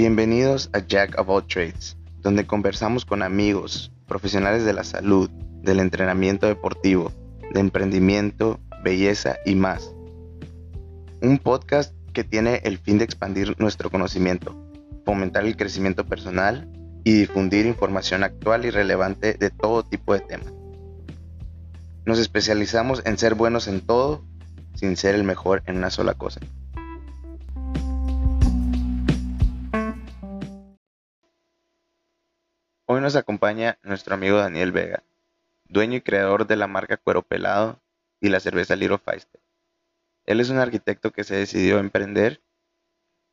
Bienvenidos a Jack of All Trades, donde conversamos con amigos, profesionales de la salud, del entrenamiento deportivo, de emprendimiento, belleza y más. Un podcast que tiene el fin de expandir nuestro conocimiento, fomentar el crecimiento personal y difundir información actual y relevante de todo tipo de temas. Nos especializamos en ser buenos en todo sin ser el mejor en una sola cosa. Hoy nos acompaña nuestro amigo Daniel Vega, dueño y creador de la marca Cuero Pelado y la cerveza Little Feister. Él es un arquitecto que se decidió a emprender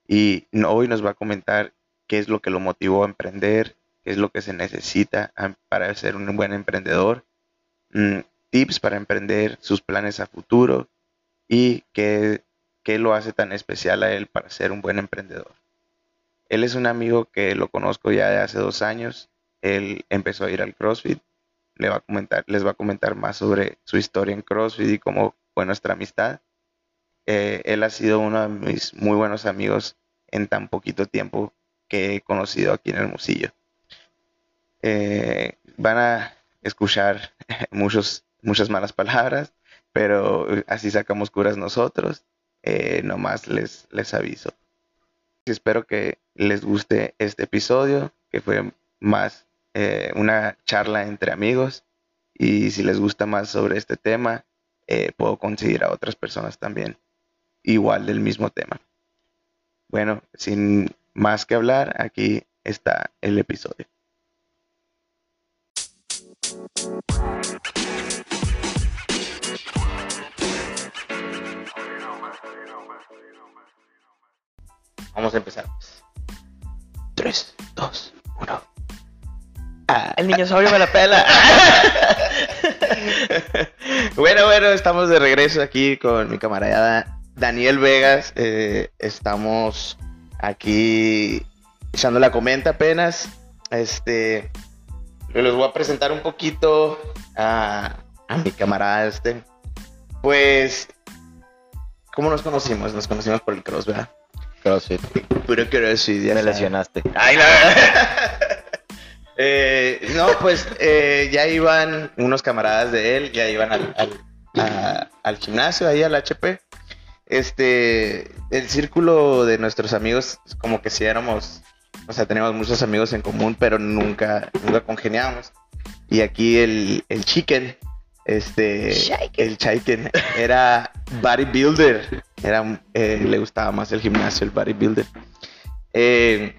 y hoy nos va a comentar qué es lo que lo motivó a emprender, qué es lo que se necesita para ser un buen emprendedor, mm, tips para emprender, sus planes a futuro y qué, qué lo hace tan especial a él para ser un buen emprendedor. Él es un amigo que lo conozco ya de hace dos años él empezó a ir al CrossFit. Le va a comentar, les va a comentar más sobre su historia en CrossFit y cómo fue nuestra amistad. Eh, él ha sido uno de mis muy buenos amigos en tan poquito tiempo que he conocido aquí en el Musillo. Eh, van a escuchar muchos, muchas malas palabras, pero así sacamos curas nosotros. Eh, nomás les, les aviso. Espero que les guste este episodio, que fue más eh, una charla entre amigos y si les gusta más sobre este tema, eh, puedo conseguir a otras personas también igual del mismo tema. Bueno, sin más que hablar, aquí está el episodio. Vamos a empezar. 3, 2, 1. El niño sobrio me la pela. bueno, bueno, estamos de regreso aquí con mi camarada Daniel Vegas. Eh, estamos aquí echando la comenta apenas. Este, les voy a presentar un poquito a, mi camarada este. Pues, ¿cómo nos conocimos? Nos conocimos por el cross, ¿verdad? Crossfit. Puro crossfit, ya Me lesionaste. Ay, la eh, no, pues eh, ya iban unos camaradas de él, ya iban al, gimnasio, ahí al HP. Este, el círculo de nuestros amigos, como que si éramos, o sea, teníamos muchos amigos en común, pero nunca, nunca congeniábamos. Y aquí el, el chicken, este, el chicken, era bodybuilder, era, eh, le gustaba más el gimnasio, el bodybuilder. Eh,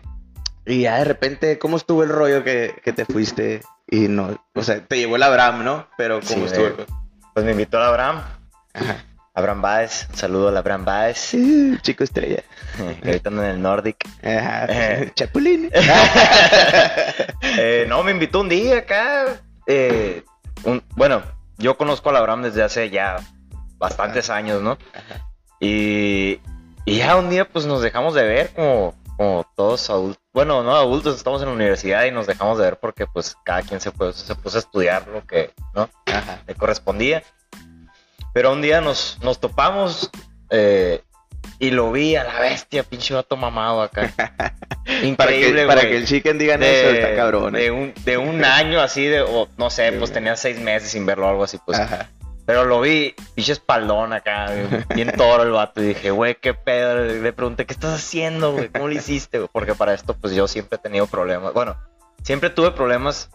y ya de repente, ¿cómo estuvo el rollo que, te fuiste? Y no, o sea, te llevó el Abraham, ¿no? Pero ¿cómo estuvo? pues me invitó el Abraham. Ajá. Abraham Baez, un saludo a Abraham Baez. chico estrella. ahorita en el Nordic. Ajá, pues, Chapulín. Eh, no, me invitó un día acá. Eh, bueno, yo conozco a Abraham desde hace ya bastantes años, ¿no? Y, y ya un día pues nos dejamos de ver como, como todos adultos bueno, no adultos, estamos en la universidad y nos dejamos de ver porque pues cada quien se, se puso a estudiar lo que ¿no? le correspondía. Pero un día nos, nos topamos eh, y lo vi a la bestia, pinche vato mamado acá. Increíble, para que, para que el chicken diga eso, está cabrón. De un, de un año así, de, o no sé, pues tenía seis meses sin verlo, algo así, pues. Pero lo vi, pinche espaldón acá, bien toro el vato. Y dije, güey, qué pedo. Le pregunté, ¿qué estás haciendo, güey? ¿Cómo lo hiciste, Porque para esto, pues yo siempre he tenido problemas. Bueno, siempre tuve problemas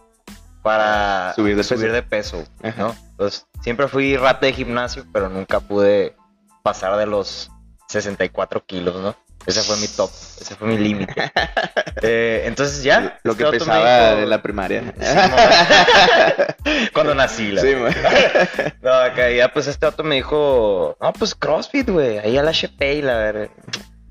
para subir de peso, ¿no? Entonces, siempre fui rata de gimnasio, pero nunca pude pasar de los 64 kilos, ¿no? Ese fue mi top, ese fue mi límite. Eh, entonces ya. Lo que pesaba de la primaria. Cuando nací, la sí, No, acá ya pues este otro me dijo, no, pues CrossFit, güey, ahí a la HP y la verdad.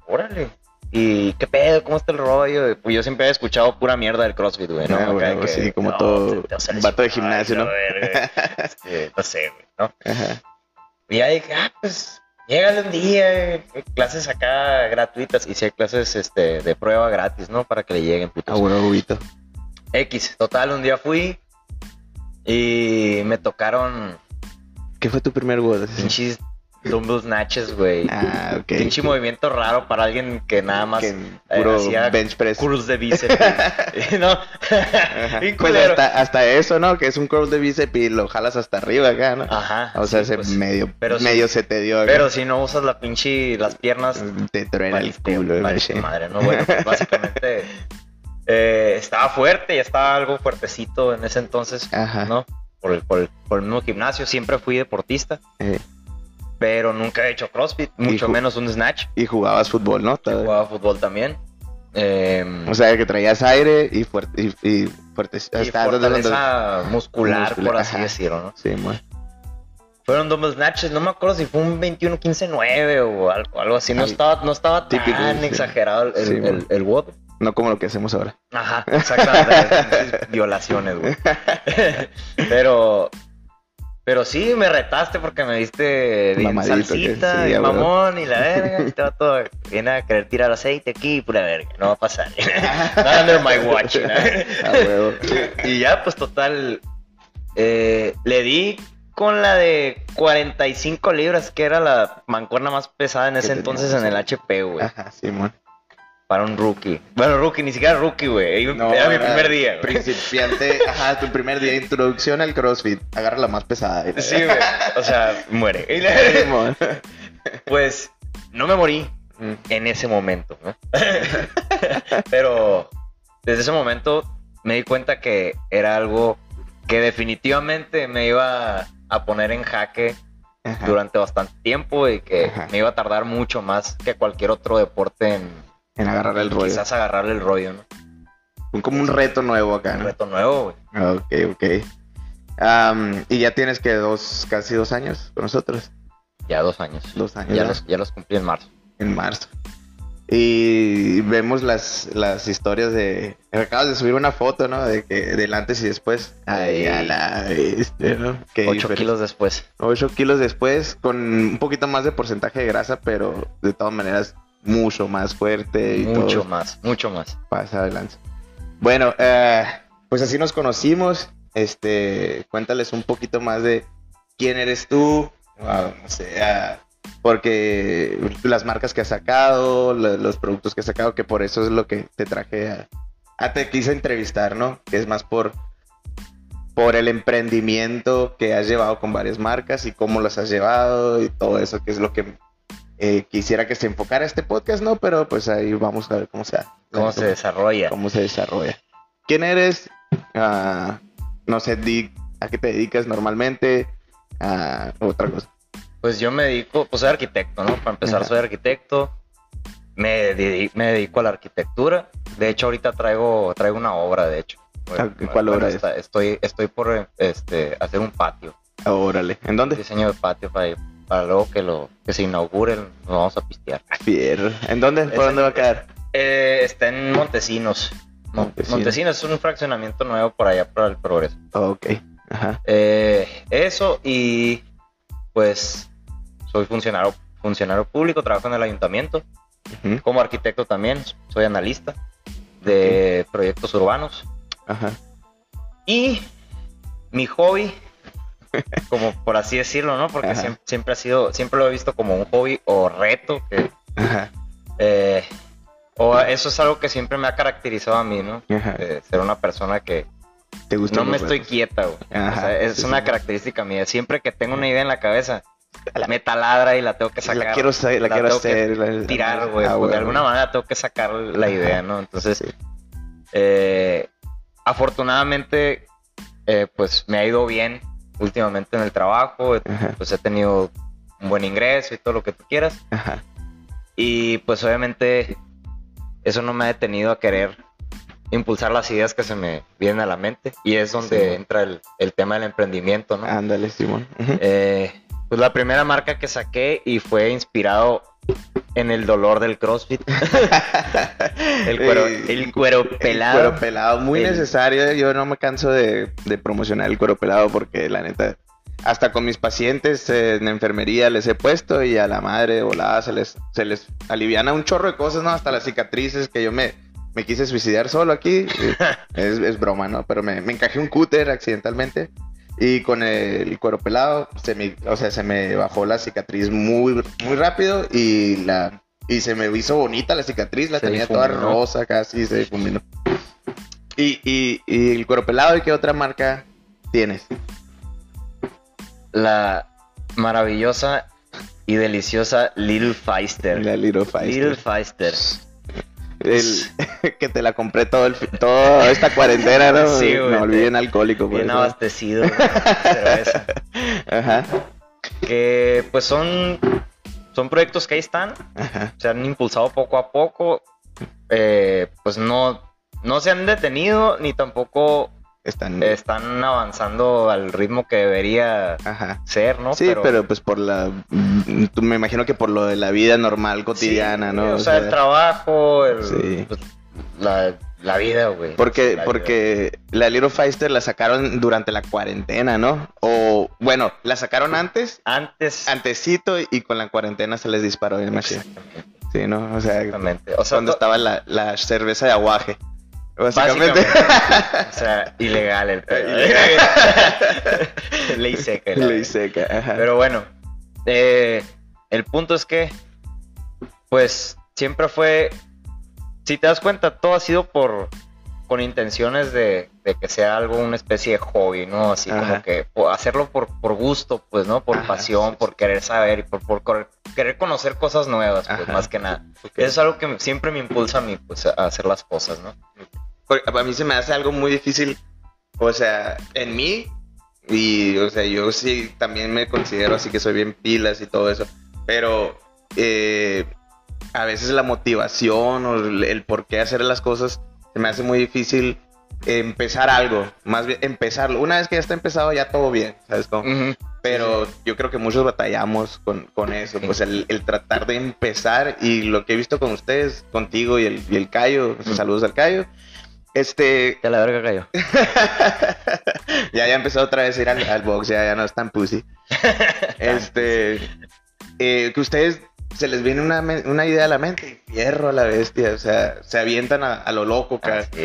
Órale. ¿Y qué pedo? ¿Cómo está el rollo? Pues yo siempre he escuchado pura mierda del CrossFit, güey, ¿no? Ah, sí, como todo vato de gimnasio, ¿no? no sé, güey, ¿no? Ajá. Y ya dije, ah, pues Llegale un día, eh, clases acá gratuitas y si hay clases este, de prueba gratis, ¿no? Para que le lleguen putos. Ah, bueno, bubito. X, total, un día fui y me tocaron. ¿Qué fue tu primer Pinches dumbbell snatches, güey. Ah, ok. Pinche movimiento raro para alguien que nada más Que eh, puro hacía bench press. curls de bíceps. ¿No? Pues hasta, hasta eso, ¿no? Que es un curl de bíceps y lo jalas hasta arriba acá, ¿no? Ajá. O sea, sí, se pues, medio, pero se te dio. acá. Pero si no usas la pinche, las piernas, te truena el culo, güey. madre, ¿no? Bueno, pues básicamente eh, estaba fuerte, ya estaba algo fuertecito en ese entonces, Ajá. ¿no? Por el, por, el, por el mismo gimnasio, siempre fui deportista, Eh, pero nunca he hecho CrossFit, mucho menos un snatch. y jugabas fútbol, ¿no? Jugaba fútbol también. Eh, O sea, que traías aire y fuerte. Y, y fuerte. muscular, Muscular, por así ajá. decirlo, ¿no? Sí, man. Fueron dumbbell snatches, no me acuerdo si fue un 21-15-9 o algo, algo así, no estaba, no estaba típico, tan sí. exagerado el, Sí, el, WOD. No como lo que hacemos ahora. Ajá, exactamente. violaciones, güey. pero, pero sí, me retaste porque me diste bien salsita, bien mamón y la verga. Y todo, todo. Viene a querer tirar aceite aquí, pura verga. No va a pasar. Not under my watch. y ya, pues total. eh, le di con la de 45 libras, que era la mancuerna más pesada en ese entonces en el HP, güey. Ajá, sí, man. Para un rookie. Bueno, rookie, ni siquiera rookie, güey. era mi primer día. Principiante, ajá, tu primer día, introducción al CrossFit. Agarra la más pesada. Sí, güey. O sea, muere. Pues no me morí Mm. en ese momento, ¿no? Pero desde ese momento me di cuenta que era algo que definitivamente me iba a poner en jaque Ajá. durante bastante tiempo y que Ajá. me iba a tardar mucho más que cualquier otro deporte en En agarrar el rollo. quizás agarrarle el rollo, ¿no? Un- Como un reto nuevo acá, Un ¿no? reto nuevo, güey. Ok, ok. Am, y ya tienes que dos, casi dos años con nosotros. Ya dos años. Dos años. Ya ¿no? los, ya los cumplí en marzo. En marzo. Y vemos las, las historias de. Acabas de subir una foto, ¿no? De que del antes y después. Ay, Sí. a la bestia, ¿no? Qué Ocho diferencia. kilos después. 8 kilos después, con un poquito más de porcentaje de grasa, pero de todas maneras mucho más fuerte y Mucho todo más, mucho más. pasa adelante. Bueno, eh, pues así nos conocimos. Este, cuéntales un poquito más de quién eres tú, ah, no sé, ah, porque las marcas que has sacado, lo- los productos que has sacado, que por eso es lo que te traje a, a te quise entrevistar, ¿no? Que es más por por el emprendimiento que has llevado con varias marcas y cómo las has llevado y todo eso, que es lo que eh, quisiera que se enfocara este podcast, ¿no? Pero pues ahí vamos a ver cómo se ¿Cómo se desarrolla? cómo se desarrolla. ¿Quién eres? Ah, no sé, di a qué te dedicas normalmente. Ah, otra cosa. Pues yo me dedico, pues soy arquitecto, ¿no? Para empezar, Ajá. soy arquitecto. Me, me dedico a la arquitectura. De hecho, ahorita traigo, traigo una obra, de hecho. Ah, ¿cuál obra es? Estoy, estoy por este, hacer un patio, órale. ¿En dónde? diseño de patio para, para luego que lo que se inaugure, nos vamos a pistear. ¿En dónde? ¿Por dónde va a quedar? Eh, está en Montesinos. Mon- Montesinos. Montesinos es un fraccionamiento nuevo por allá, por el progreso. ok. Ajá. Eh, eso y pues soy funcionario, funcionario público, trabajo en el ayuntamiento. Ujú. Como arquitecto también, soy analista de proyectos urbanos. Ajá. Y mi hobby, como por así decirlo, ¿no? Porque siempre, siempre ha sido, siempre lo he visto como un hobby o reto, que, Ajá. eh, o eso es algo que siempre me ha caracterizado a mí, ¿no? Eh, ser una persona que ¿Te gusta? no me estoy quieta, güey. O sea, es sí, una sí. característica mía. Siempre que tengo una idea en la cabeza, me taladra y la tengo que sacar. La quiero hacer, la, quiero tengo que hacer. la- tirar, güey. Ah, de alguna manera tengo que sacar la idea, ¿no? Entonces, Sí. eh, afortunadamente, eh, pues me ha ido bien últimamente en el trabajo. Ajá. Pues he tenido un buen ingreso y todo lo que tú quieras. Ajá. Y pues obviamente eso no me ha detenido a querer impulsar las ideas que se me vienen a la mente. Y es donde Sí. entra el, el tema del emprendimiento, ¿no? Ándale, Simón. Eh, pues la primera marca que saqué y fue inspirado en el dolor del CrossFit. el cuero, el cuero pelado. El cuero pelado, muy El- necesario. Yo no me canso de, de promocionar el cuero pelado porque la neta, hasta con mis pacientes eh, en enfermería les he puesto y a la madre volada se les, se les aliviana un chorro de cosas, ¿no? Hasta las cicatrices que yo me, me quise suicidar solo aquí. es, es broma, ¿no? Pero me, me encajé un cúter accidentalmente. Y con el cuero pelado, se me, o sea, se me bajó la cicatriz muy, muy rápido y la y se me hizo bonita la cicatriz, la tenía toda rosa casi, se difuminó. Y, y, y el cuero pelado, ¿y qué otra marca tienes? La maravillosa y deliciosa Little Feister. La Little Feister. Little Feister. El, que te la compré todo el, toda esta cuarentena, ¿no? Sí, güey. Me volví bien alcohólico. Bien abastecido. cerveza. Ajá. Que pues son, son proyectos que ahí están. Ajá. Se han impulsado poco a poco. Eh, pues no, no se han detenido ni tampoco están, están avanzando al ritmo que debería ser, ¿no? Sí, pero... pues por la... Me imagino que por lo de la vida normal, cotidiana, ¿no? O, sea, el trabajo, el, pues, la, vida, güey. Porque, la porque la Little Feister la sacaron durante la cuarentena, ¿no? O, bueno, la sacaron antes. Antes. Antesito y con la cuarentena se les disparó bien machine. Sí, ¿no? O sea, Exactamente. O sea, cuando estaba la, la cerveza de aguaje. Básicamente. o sea, ilegal el pedo. Ley seca. Ley seca, ajá. Pero bueno, eh, el punto es que, pues, siempre fue, si te das cuenta, todo ha sido por, con intenciones de, que sea algo, una especie de hobby, ¿no? Así como que hacerlo por, por gusto, pues, ¿no? Por pasión, por querer saber y por, por querer conocer cosas nuevas, pues, más que nada. Eso es algo que siempre me impulsa a mí, pues, a hacer las cosas, ¿no? A mí se me hace algo muy difícil, o sea, en mí, y, o sea, yo sí también me considero así que soy bien pilas y todo eso, pero eh, a veces la motivación o el, por qué hacer las cosas se me hace muy difícil empezar algo, más bien empezarlo. Una vez que ya está empezado, ya todo bien, ¿sabes cómo? Pero yo creo que muchos batallamos con, con eso, pues el, el, tratar de empezar y lo que he visto con ustedes, contigo y el, y el Cayo, saludos al Cayo, este. De la verga cayó. ya, ya empezó otra vez a ir al, box, ya, ya no es tan pussy. este. Eh, que ustedes se les viene una, una, idea a la mente, hierro a la bestia, o sea, se avientan a, lo loco, cara. Ah,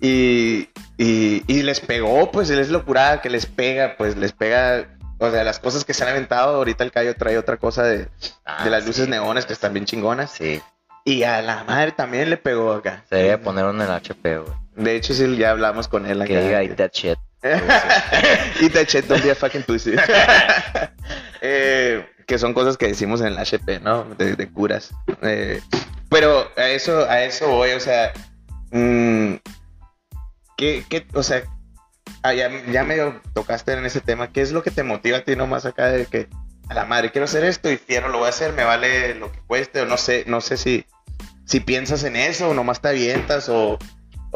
y, y, y, les pegó, pues, es locura que les pega, pues, les pega. O sea, las cosas que se han aventado, ahorita el Cayo trae otra cosa de, ah, de las luces neones que están bien chingonas. Sí. Y a la madre también le pegó acá. Se debe poner un en HP, güey. De hecho, sí, ya hablamos con él. Que diga, eat that shit. eat that shit, don't be a fucking pussy. eh, que son cosas que decimos en el HP, ¿no? De, curas. Eh, pero a eso, a eso voy, o sea... Mmm, ¿qué, ¿Qué, o sea, ah, ya, ya medio tocaste en ese tema. ¿Qué es lo que te motiva a ti nomás acá de que a la madre quiero hacer esto y fierro lo voy a hacer, me vale lo que cueste o no sé, no sé si si piensas en eso o nomás te avientas o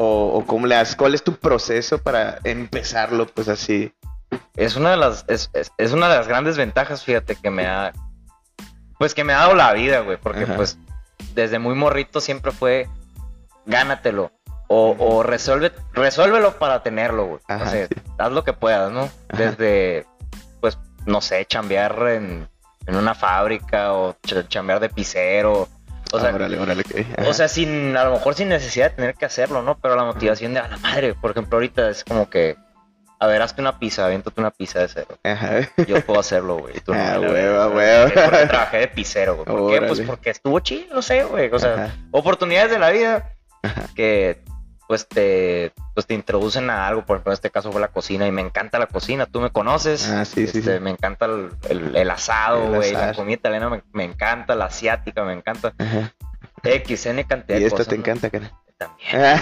o, cómo le haces? ¿Cuál es tu proceso para empezarlo pues así? Es una de las, es, una de las grandes ventajas, fíjate, que me ha, pues que me ha dado la vida, güey, porque pues desde muy morrito siempre fue, gánatelo, o, resuelve, resuélvelo para tenerlo, güey. o sea, haz lo que puedas, ¿no? Desde, pues, no sé, chambear en, en una fábrica o chambear de pisero o sea, o sea, sin, a lo mejor sin necesidad de tener que hacerlo, ¿no? Pero la motivación de a la madre, por ejemplo, ahorita es como que, a ver, hazte una pizza, aviéntate una pizza de cero. Ajá. Yo puedo hacerlo, güey. Tú no, ah, hueva, hueva. Porque trabajé de pizzero, güey. ¿Por qué? Pues porque estuvo chido, no sé, güey. O sea, oportunidades de la vida que pues te, pues te introducen a algo, por ejemplo, en este caso fue la cocina y me encanta la cocina, tú me conoces, ah, sí, sí, este, me encanta el, el, asado, güey, la comida italiana me, encanta, la asiática me encanta, X, N cantidad ¿Y esto te encanta, cara? También.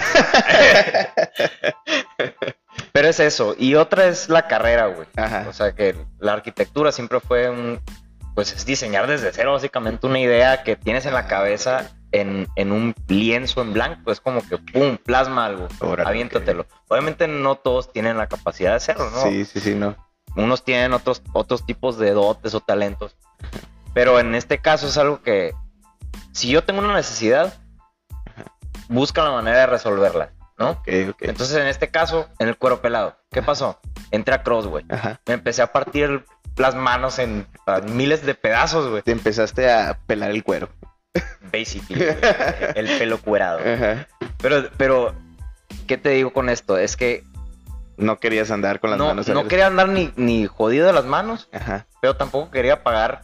Pero es eso, y otra es la carrera, güey, o sea que la arquitectura siempre fue un, pues es diseñar desde cero, básicamente una idea que tienes en la cabeza en, en, un lienzo en blanco. Es como que, ¡pum!, plasma algo. aviéntatelo. Obviamente no todos tienen la capacidad de hacerlo, ¿no? Sí, sí, sí, no. Unos tienen otros, otros tipos de dotes o talentos. Pero en este caso es algo que, si yo tengo una necesidad, busca la manera de resolverla, ¿no? Okay, okay. Entonces, en este caso, en el cuero pelado, ¿qué pasó? Entré a Crossway. Me empecé a partir las manos en miles de pedazos, güey. Te empezaste a pelar el cuero. Basically, el pelo cuerado. Pero, pero, ¿qué te digo con esto? Es que no querías andar con las no, manos. No quería andar ni, ni jodido de las manos, Ajá. pero tampoco quería pagar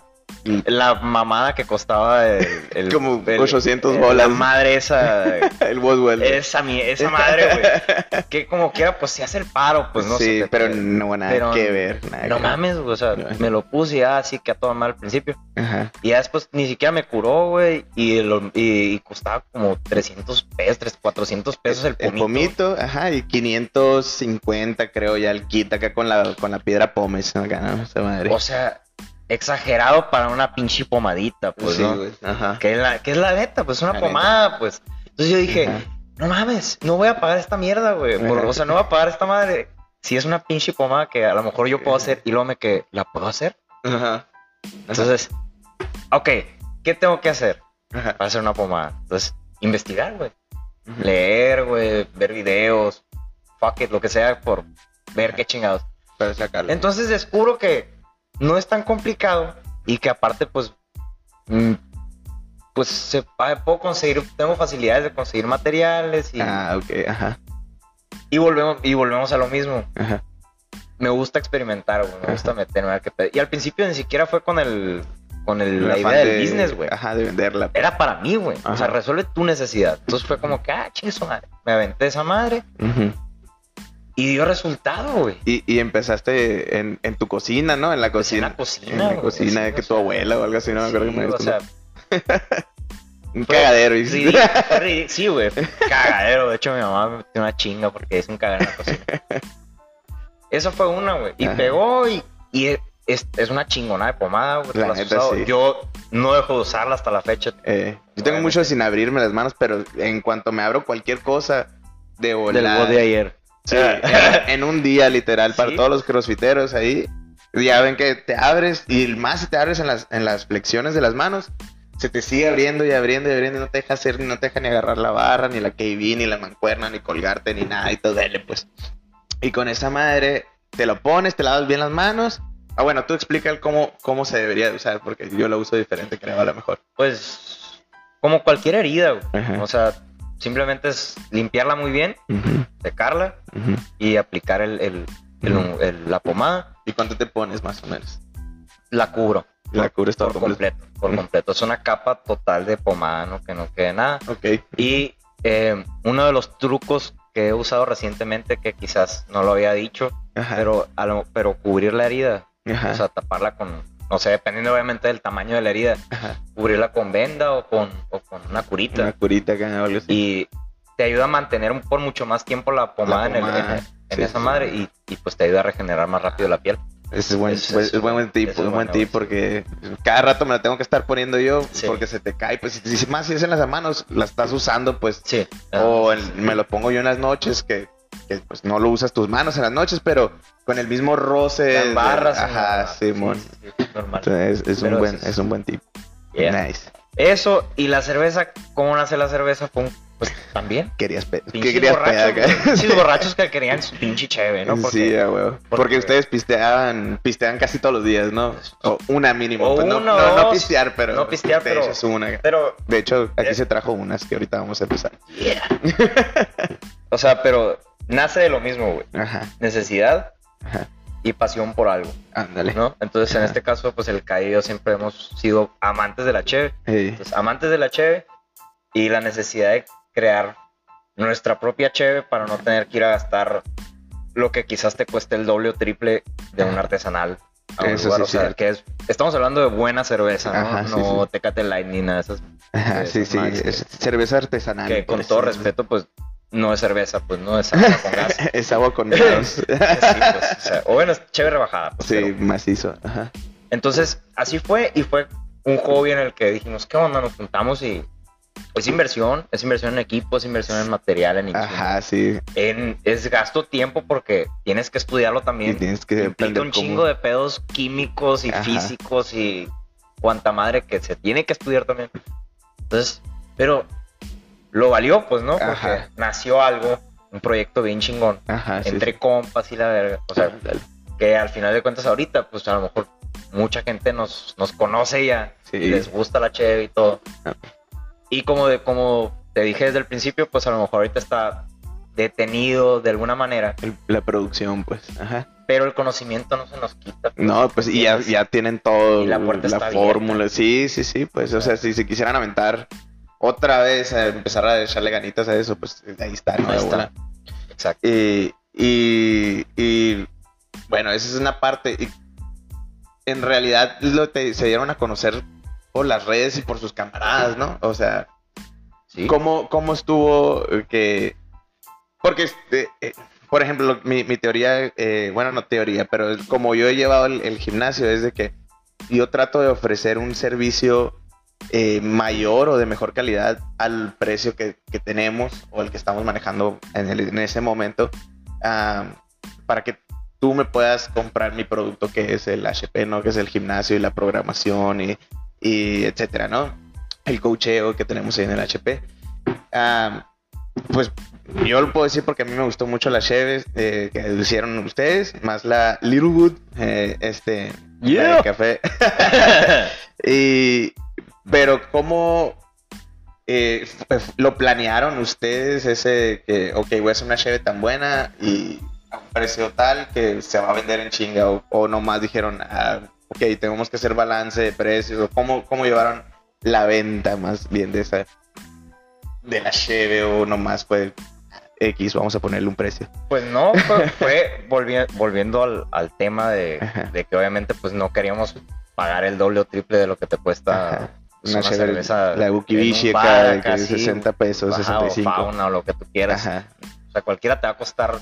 la mamada que costaba el, el como 800 bolas. La madre esa. el Boswell. Esa, esa madre, güey. que como quiera, pues se hace el paro, pues no sé. Sí, pero no nada que ver. no mames, güey. O sea, me lo puse ya así que a todo mal al principio. Ajá. Y ya después ni siquiera me curó, güey. Y, y, costaba como 300 pesos, 400 pesos el pomito. El pomito, ajá. Y 550, creo, ya el kit acá con la, con la piedra pómez. Acá, ¿no? Esa madre. O sea exagerado para una pinche pomadita, pues, ¿no? Ajá. Que es la, que es la neta, pues una pomada, pues. Entonces yo dije, no mames, no voy a pagar esta mierda, güey. o sea, no voy a pagar esta madre. Si es una pinche pomada que a lo mejor yo puedo hacer y luego me que la puedo hacer. Ajá. Entonces, ok, ¿qué tengo que hacer para hacer una pomada? Entonces, investigar, güey. Leer, güey, ver videos, fuck it, lo que sea por ver qué chingados. Para sacarlo. Entonces descubro que no es tan complicado y que aparte pues mm, pues se puedo conseguir tengo facilidades de conseguir materiales y ah ok ajá. y volvemos y volvemos a lo mismo. Ajá. me gusta experimentar me gusta meterme a que y al principio ni siquiera fue con el con el, la idea del business güey. ajá de venderla. Era para mí güey. O sea resuelve tu necesidad. Entonces fue como que ah chingue madre. Me aventé esa madre. Ajá y dio resultado, güey. Y, y empezaste en, en, tu cocina, ¿no? En la cocina. En la cocina. En la cocina de que tu abuela o algo así, no me acuerdo que me O sea, un cagadero. Sí, sí, güey. Cagadero. De hecho, mi mamá me metió una chinga porque es un cagadero en la cocina. Eso fue una, güey. Y pegó y, y es, es, una chingona de pomada, güey. La neta, sí. Yo no dejo de usarla hasta la fecha. Eh, yo tengo mucho sin abrirme las manos, pero en cuanto me abro cualquier cosa de volar. Del de ayer Sí, en un día literal para todos los crossfiteros ahí. Ya ven que te abres y más si te abres en las, en las flexiones de las manos, se te sigue abriendo y abriendo y abriendo y no te deja hacer, no te deja ni agarrar la barra, ni la KB, ni la mancuerna, ni colgarte, ni nada y todo, dale pues. Y con esa madre te lo pones, te lavas bien las manos. Ah, bueno, tú explica cómo, cómo se debería usar, porque yo lo uso diferente, creo, a lo mejor. Pues, como cualquier herida, O sea, Simplemente es limpiarla muy bien, secarla y aplicar el, la pomada. ¿Y cuánto te pones más o menos? La cubro. La cubres todo por completo. Por completo. Es una capa total de pomada, ¿no? que no quede nada. Ok. Y eh, uno de los trucos que he usado recientemente, que quizás no lo había dicho, pero, pero cubrir la herida, o sea, taparla con, no sé, dependiendo obviamente del tamaño de la herida, cubrirla con venda o con, o con una curita. Una curita que algo así. Y te ayuda a mantener por mucho más tiempo la pomada, en, esa madre y, pues te ayuda a regenerar más rápido la piel. Es buen, es, buen tip, es buen tip porque cada rato me la tengo que estar poniendo yo porque se te cae. Pues si, más si es en las manos, la estás usando, pues. Sí. O me lo pongo yo en las noches que, que, pues no lo usas tus manos en las noches, pero con el mismo roce. barras. ajá, Simón. Sí, normal. es, un buen, es, un buen tip. Nice. Eso y la cerveza, ¿cómo nace la cerveza? Pues también. Querías, pe querías borrachos, Sí, borrachos que querían su pinche cheve, ¿no? Porque, sí, güey. Porque, ustedes pisteaban, pistean casi todos los días, ¿no? O una mínimo. O pues no, no, no, pistear, pero. No pistear, de pero. Una. Pero, de hecho, aquí se trajo unas que ahorita vamos a empezar. Yeah. o sea, pero nace de lo mismo, güey. Ajá. Necesidad. Ajá y pasión por algo. Ándale. ¿no? Entonces, en este caso, pues el yo siempre hemos sido amantes de la cheve. Entonces, amantes de la cheve y la necesidad de crear nuestra propia cheve para no tener que ir a gastar lo que quizás te cueste el doble o triple de un artesanal. Eso sí, o sea, que es, estamos hablando de buena cerveza, ¿no? Ajá, no Tecate Light ni nada de esas. Ajá, sí, sí, es cerveza artesanal. Que con todo respeto, pues no es cerveza, pues no es agua con gas. es agua con gas. sí, pues, o, sea, o, bueno, es chévere rebajada. Pues, sí, macizo. Ajá. Entonces, así fue y fue un hobby en el que dijimos, ¿qué onda? Nos juntamos y es inversión, es inversión en equipo, es inversión en material, en Ajá, sí. En, es gasto tiempo porque tienes que estudiarlo también. Y tienes que Implica un chingo de pedos químicos y físicos y cuanta madre que se tiene que estudiar también. Entonces, pero lo valió, pues, ¿no? Porque nació algo, un proyecto bien chingón. Ajá, entre compas y la verga. O sea, que al final de cuentas ahorita, pues a lo mejor mucha gente nos, nos conoce ya. Y les gusta la cheve y todo. Ah. Y como, de, como te dije desde el principio, pues a lo mejor ahorita está detenido de alguna manera. la producción, pues. Ajá. Pero el conocimiento no se nos quita. Pues, no, pues y ya, ya, tienen todo. Y la puerta la fórmula. Sí, sí, sí. Pues, o sea, si se quisieran aventar otra vez a empezar a echarle ganitas a eso, pues ahí está, ¿no? Ahí está. Exacto. Y, y, y, bueno, esa es una parte. Y en realidad lo te, se dieron a conocer por las redes y por sus camaradas, ¿no? O sea, ¿cómo, ¿cómo estuvo que... Porque, este, eh, por ejemplo, mi, teoría, eh, bueno, no teoría, pero como yo he llevado el, gimnasio, es de que yo trato de ofrecer un servicio eh, mayor o de mejor calidad al precio que, tenemos o el que estamos manejando en, en ese momento ah, para que tú me puedas comprar mi producto que es el HP, ¿no? Que es el gimnasio y la programación y, y etcétera, ¿no? El coacheo que tenemos ahí en el HP. pues yo lo puedo decir porque a mí me gustó mucho la Cheves eh, que hicieron ustedes, más la Littlewood, eh, este, yeah. café. y, pero cómo eh, lo planearon ustedes ese que, ok, voy a hacer una Cheve tan buena y a un precio tal que se va a vender en chinga o, o nomás dijeron, ah, ok, tenemos que hacer balance de precios o cómo, cómo llevaron la venta más bien de esa de la Cheve o nomás fue X, vamos a ponerle un precio. Pues no, fue, volviendo al, tema de, que obviamente pues no queríamos pagar el doble o triple de lo que te cuesta pues, una, cerveza. La Bukibishi acá, 60 pesos, 65. O fauna o lo que tú quieras. O sea, cualquiera te va a costar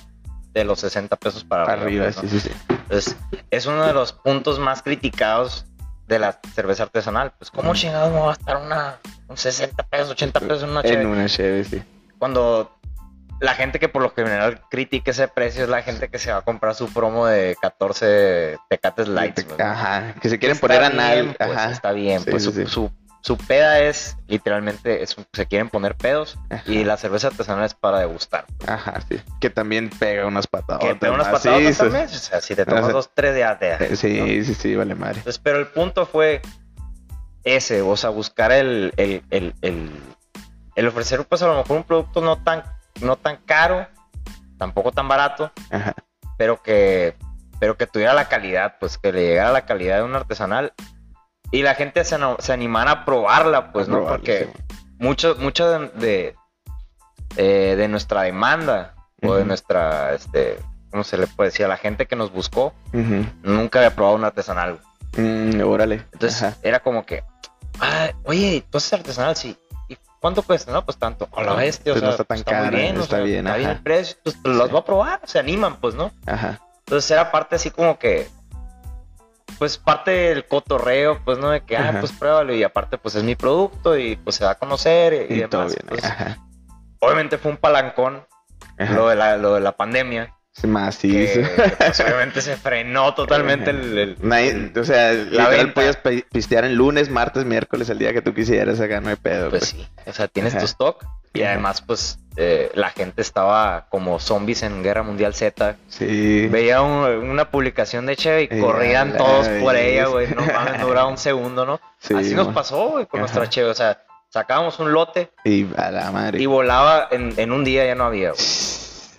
de los 60 pesos para, arriba. sí, sí, sí. Entonces, es uno de los puntos más criticados de la cerveza artesanal. Pues, ¿cómo chingados me va a gastar una, un 60 pesos, 80 pesos en una cheve? En una cheve, sí. Cuando la gente que por lo general critica ese precio es la gente que se va a comprar su promo de 14 Tecates Lights. Ajá, que se quieren poner anal. Pues, Ajá. Está bien, pues su, su peda es literalmente, es, se quieren poner pedos y la cerveza artesanal es para degustar. Ajá, sí. Que también pega unas patadas. Que pega unas patadas también. O sea, si te tomas dos, tres de ATA. Sí, sí, sí, vale madre. Entonces, pero el punto fue ese, o sea, buscar el, el, el, el, ofrecer, pues a lo mejor un producto no tan, no tan caro, tampoco tan barato, Ajá. pero que pero que tuviera la calidad, pues que le llegara la calidad de un artesanal y la gente se, se animara a probarla, pues, ¿no? Porque mucho, mucho de, eh, de, nuestra demanda o de nuestra, este, ¿cómo se le puede decir? A la gente que nos buscó, nunca había probado un artesanal. Mm, órale. Entonces era como que, ah, oye, tú haces artesanal, sí. ¿Y cuánto cuesta? No, pues tanto. O la bestia, o pues sea, no está tan caro, está bien, está bien, está bien el precio. Pues, pues los voy a probar, se animan, pues, ¿no? Ajá. Entonces era parte así como que pues parte del cotorreo, pues no de que, ah, pues pruébalo y aparte pues es mi producto y pues se va a conocer y, demás. Pues, obviamente fue un palancón lo de, la, lo de la pandemia. Más sí. pues, obviamente se frenó totalmente el, o sea, la venta. podías pistear en lunes, martes, miércoles, el día que tú quisieras, acá no hay pedo. Pues, sí, o sea, tienes tu stock y además, pues, eh, la gente estaba como zombies en Guerra Mundial Z. Sí. Veía una publicación de Cheve y corrían todos por ella, güey. No mames, duraba un segundo, ¿no? Sí, Así nos pasó, güey, con nuestra Cheve. O sea, sacábamos un lote. Y a la madre. Y volaba en, en un día, ya no había, güey.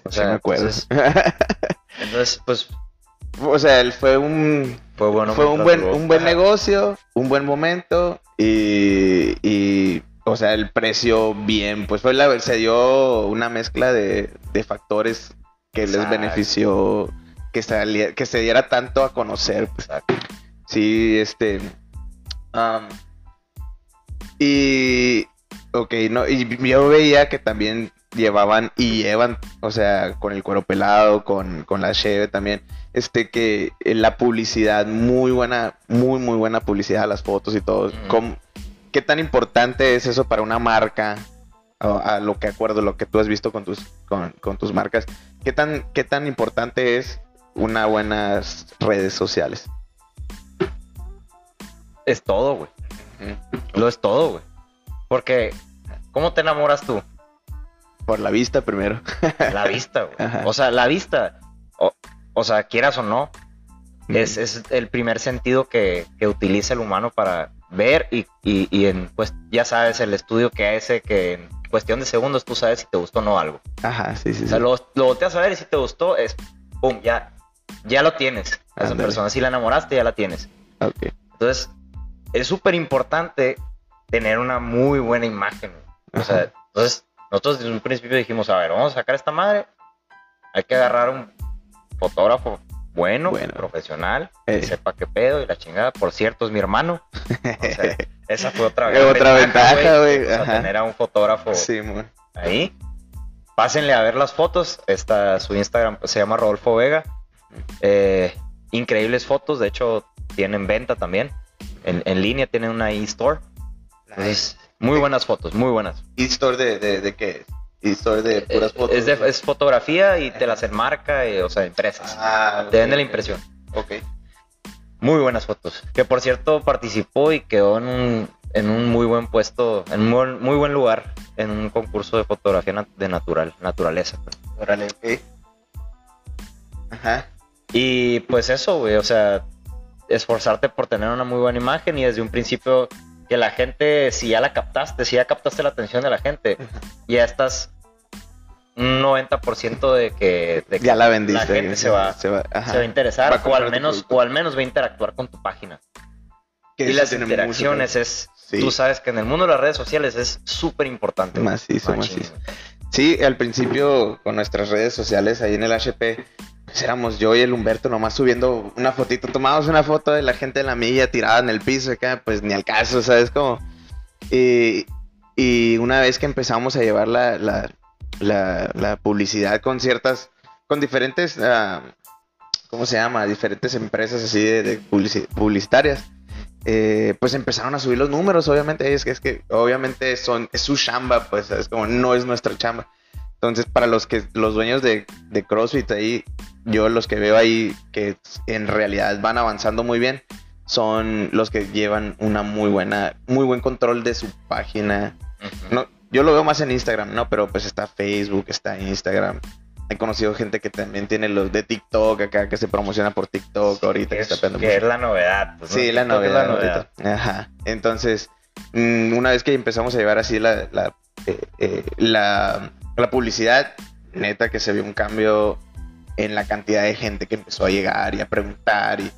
O sea, me acuerdo. Entonces, pues. O sea, él fue un. Fue, bueno fue un buen, un buen negocio, un buen momento y, y o sea, el precio bien, pues fue la, se dio una mezcla de, factores que les benefició que, que se diera tanto a conocer. Pues. Sí, este. y. Ok, no, y yo veía que también llevaban y llevan, o sea, con el cuero pelado, con, la cheve también, este que la publicidad, muy buena, muy, muy buena publicidad, las fotos y todo. ¿Qué tan importante es eso para una marca? A, lo que acuerdo, lo que tú has visto con tus, con, tus marcas. ¿Qué tan, ¿Qué tan importante es una buenas redes sociales? Es todo, güey. Lo es todo, güey. Porque, ¿cómo te enamoras tú? Por la vista primero. la vista, güey. O sea, la vista, o, sea, quieras o no, es, es, el primer sentido que, que, utiliza el humano para ver y, y, en, pues ya sabes, el estudio que hace que en cuestión de segundos tú sabes si te gustó o no algo. Ajá, sí, sí. O sea, sí. lo, lo volteas a ver y si te gustó, es pum, ya, ya lo tienes. A esa persona, si la enamoraste, ya la tienes. Ok. Entonces, es súper importante tener una muy buena imagen. O sea, Ajá. entonces, nosotros desde un principio dijimos, a ver, vamos a sacar esta madre. Hay que agarrar un fotógrafo bueno, Bueno. profesional, Eh. que sepa qué pedo y la chingada. Por cierto, es mi hermano. O sea, esa fue otra, otra ventaja, güey, tener a un fotógrafo sí, ahí. Pásenle a ver las fotos. Esta, su Instagram se llama Rodolfo Vega. Eh, increíbles fotos. De hecho, tienen venta también. En, en línea tienen una e-store. Entonces, muy buenas fotos, muy buenas. ¿E-store de, de, de qué es? ¿E-store de puras Eh, fotos? Es, de- es fotografía y te las enmarca, eh, o sea, empresas. Ah, te vende la impresión. Ok. Muy buenas fotos. Que por cierto participó y quedó en un, en un muy buen puesto, en un muy, muy buen lugar en un concurso de fotografía nat- de natural, naturaleza. Órale, ok. Ajá. Y pues eso, güey, o sea, esforzarte por tener una muy buena imagen y desde un principio que la gente, si ya la captaste, si ya captaste la atención de la gente, ya estás un 90% de que, de que Ya la vendiste. la gente se va, Se va, ajá. se va a interesar Va a o al menos o al menos va a interactuar con tu página. Que y las mucho interacciones es, Sí. tú sabes que en el mundo de las redes sociales es súper importante. Macizo, macizo. Sí, al principio con nuestras redes sociales ahí en el HP, pues éramos yo y el Humberto nomás subiendo una fotito, tomábamos una foto de la gente de la milla tirada en el piso acá, pues ni al caso, ¿sabes cómo? Y, y una vez que empezamos a llevar la, la, la- la publicidad con ciertas, con diferentes, ah, ¿cómo se llama? Diferentes empresas así de, de publici- publicitarias. eh, pues empezaron a subir los números, obviamente, es que, es que obviamente son, es su chamba, pues es como no es nuestra chamba. Entonces, para los que los dueños de, de CrossFit ahí, yo los que veo ahí que en realidad van avanzando muy bien, son los que llevan una muy buena, muy buen control de su página. No, yo lo veo más en Instagram, ¿no? Pero pues está Facebook, está Instagram. He conocido gente que también tiene los de TikTok acá, que se promociona por TikTok ahorita, que es, que mucho. es la novedad. pues, ¿no? Sí, la es novedad. Ajá. Entonces, mm, una vez que empezamos a llevar así la, la, eh, eh, la, la publicidad, neta que se vio un cambio en la cantidad de gente que empezó a llegar y a preguntar y,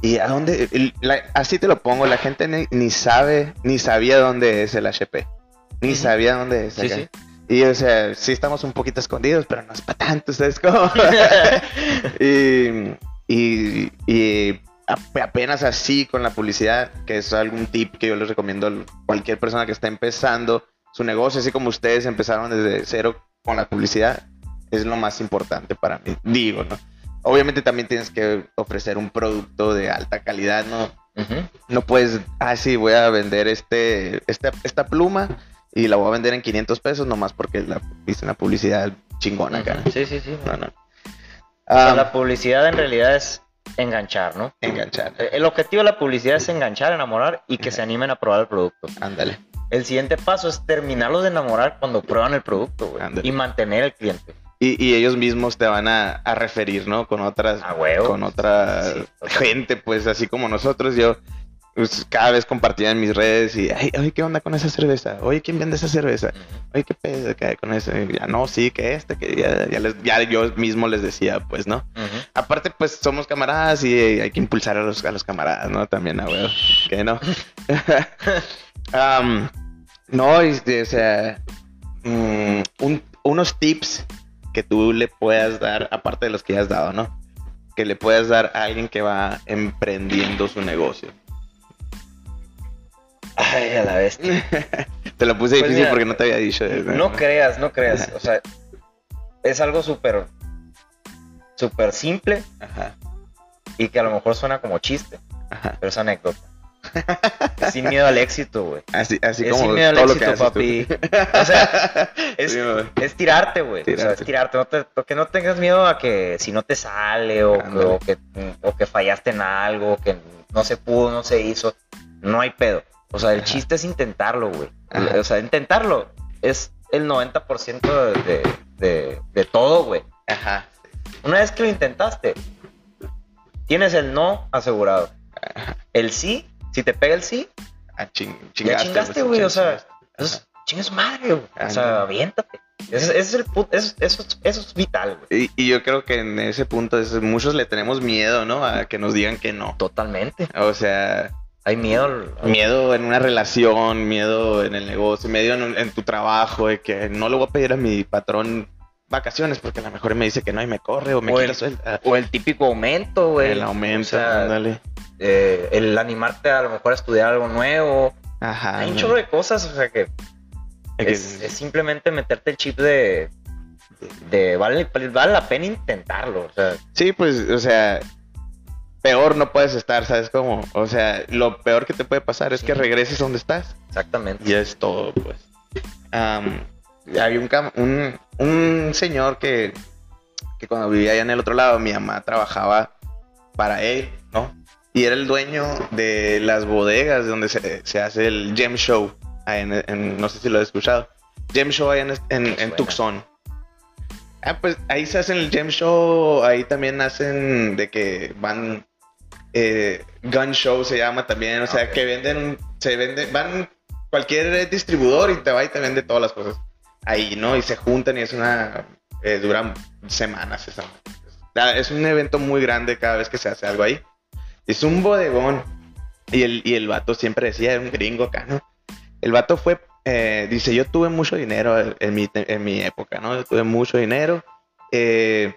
y a dónde, la- así te lo pongo, la gente ni, ni sabe, ni sabía dónde es el HP, ni sabía dónde es. Sí, acá. sí. Y o sea, sí estamos un poquito escondidos, pero no es para tanto, ¿sabes cómo? y, y, y ap- apenas así con la publicidad, que es algún tip que yo les recomiendo a cualquier persona que está empezando su negocio, así como ustedes empezaron desde cero con la publicidad, es lo más importante para mí, digo, ¿no? Obviamente también tienes que ofrecer un producto de alta calidad, ¿no? No puedes, ah, sí, voy a vender este, esta, esta pluma y la voy a vender en 500 pesos nomás porque la hice una publicidad chingona acá. Ujú. Sí, sí, sí. No, no. O sea, Ah, la publicidad en realidad es enganchar, ¿no? enganchar. Eh, El objetivo de la publicidad es enganchar, enamorar y que se animen a probar el producto. Ándale. El siguiente paso es terminarlos de enamorar cuando prueban el producto, güey. Y mantener el cliente. Y, y ellos mismos te van a, a referir, ¿no? Con otras, con otra Sí, gente, pues así como nosotros. Yo pues, cada vez compartía en mis redes y, ay, ay, ¿qué onda con esa cerveza? Oye, ¿quién vende esa cerveza? Oye, ¿qué pedo hay con eso? Y ya no, sí, que este, que ya, ya, les- ya yo mismo les decía, pues, ¿no? Aparte, pues somos camaradas y hay que impulsar a los, a los camaradas, ¿no? También, a huevo. Que no. Am, no, este, o sea, mm, un- unos tips que tú le puedas dar, aparte de los que ya has dado, ¿no? Que le puedas dar a alguien que va emprendiendo su negocio. Ay, a la bestia. Te lo puse Pues difícil mira, porque no te había dicho. No creas, no creas. O sea, es algo súper, súper simple Ajá, y que a lo mejor suena como chiste, ajá. pero es anécdota. Sin miedo al éxito, güey. Así, así Es como sin miedo al todo éxito, papi. O sea, es, Sí, es tirarte, güey. O sea, es tirarte. No te, que no tengas miedo a que si no te sale o, que, o, que, o que fallaste en algo, que no se pudo, no se hizo. No hay pedo. O sea, el Ajá. chiste es intentarlo, güey. Ajá. O sea, intentarlo es el 90% de, de, de, de todo, güey. Ajá. Una vez que lo intentaste, tienes el no asegurado. El sí, si te pega el sí, Ah, ching- ya chingaste, pues, güey. O sea, chingaste. entonces, chingue madre, güey. O sea, aviéntate. Ese, es el eso, eso, es vital, güey. Y, yo creo que en ese punto muchos le tenemos miedo, ¿no? A que nos digan que no. Totalmente. O sea... Hay miedo. Miedo en una relación, miedo en el negocio, miedo en, tu trabajo, de que no le voy a pedir a mi patrón vacaciones porque a lo mejor me dice que no y me corre o me o quita el, O el típico aumento, güey. El aumento, ándale. Eh, el animarte a lo mejor a estudiar algo nuevo. Ajá. Hay un chorro de cosas, o sea que es, simplemente meterte el chip de, de, vale, vale la pena intentarlo. O sea. Sí, pues, o sea, peor no puedes estar, ¿sabes cómo? O sea, lo peor que te puede pasar es que regreses donde estás. Exactamente. Y es todo, pues. había un, un, señor que, que cuando vivía allá en el otro lado, mi mamá trabajaba para él, ¿no? Y era el dueño de las bodegas donde se, se hace el Gem Show no sé si lo he escuchado. Gem Show ahí en, Tucson. Ah, pues ahí se hacen el Gem Show, ahí también hacen de que van eh, Gun Show se llama también, o sea que venden, se venden, van cualquier distribuidor y te va y te vende todas las cosas ahí, ¿no? Y se juntan y es una, eh, duran semanas. Es un evento muy grande cada vez que se hace algo ahí. Es un bodegón. Y el, y el vato siempre decía, era un gringo acá, ¿no? El vato fue, eh, dice, yo tuve mucho dinero en mi, en mi, época, ¿no? Yo tuve mucho dinero. Eh,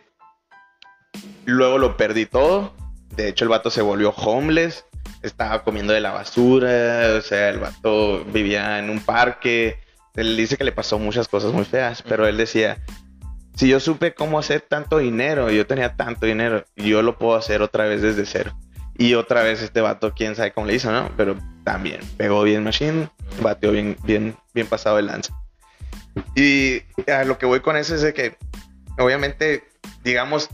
luego lo perdí todo. De hecho, el vato se volvió homeless. Estaba comiendo de la basura. O sea, el vato vivía en un parque. Él dice que le pasó muchas cosas muy feas, pero él decía, si yo supe cómo hacer tanto dinero, yo tenía tanto dinero, yo lo puedo hacer otra vez desde cero. Y otra vez este vato, quién sabe cómo le hizo, ¿no? Pero también pegó bien Machine, bateó bien, bien, bien pasado el lanza. Y a lo que voy con eso es de que, obviamente, digamos,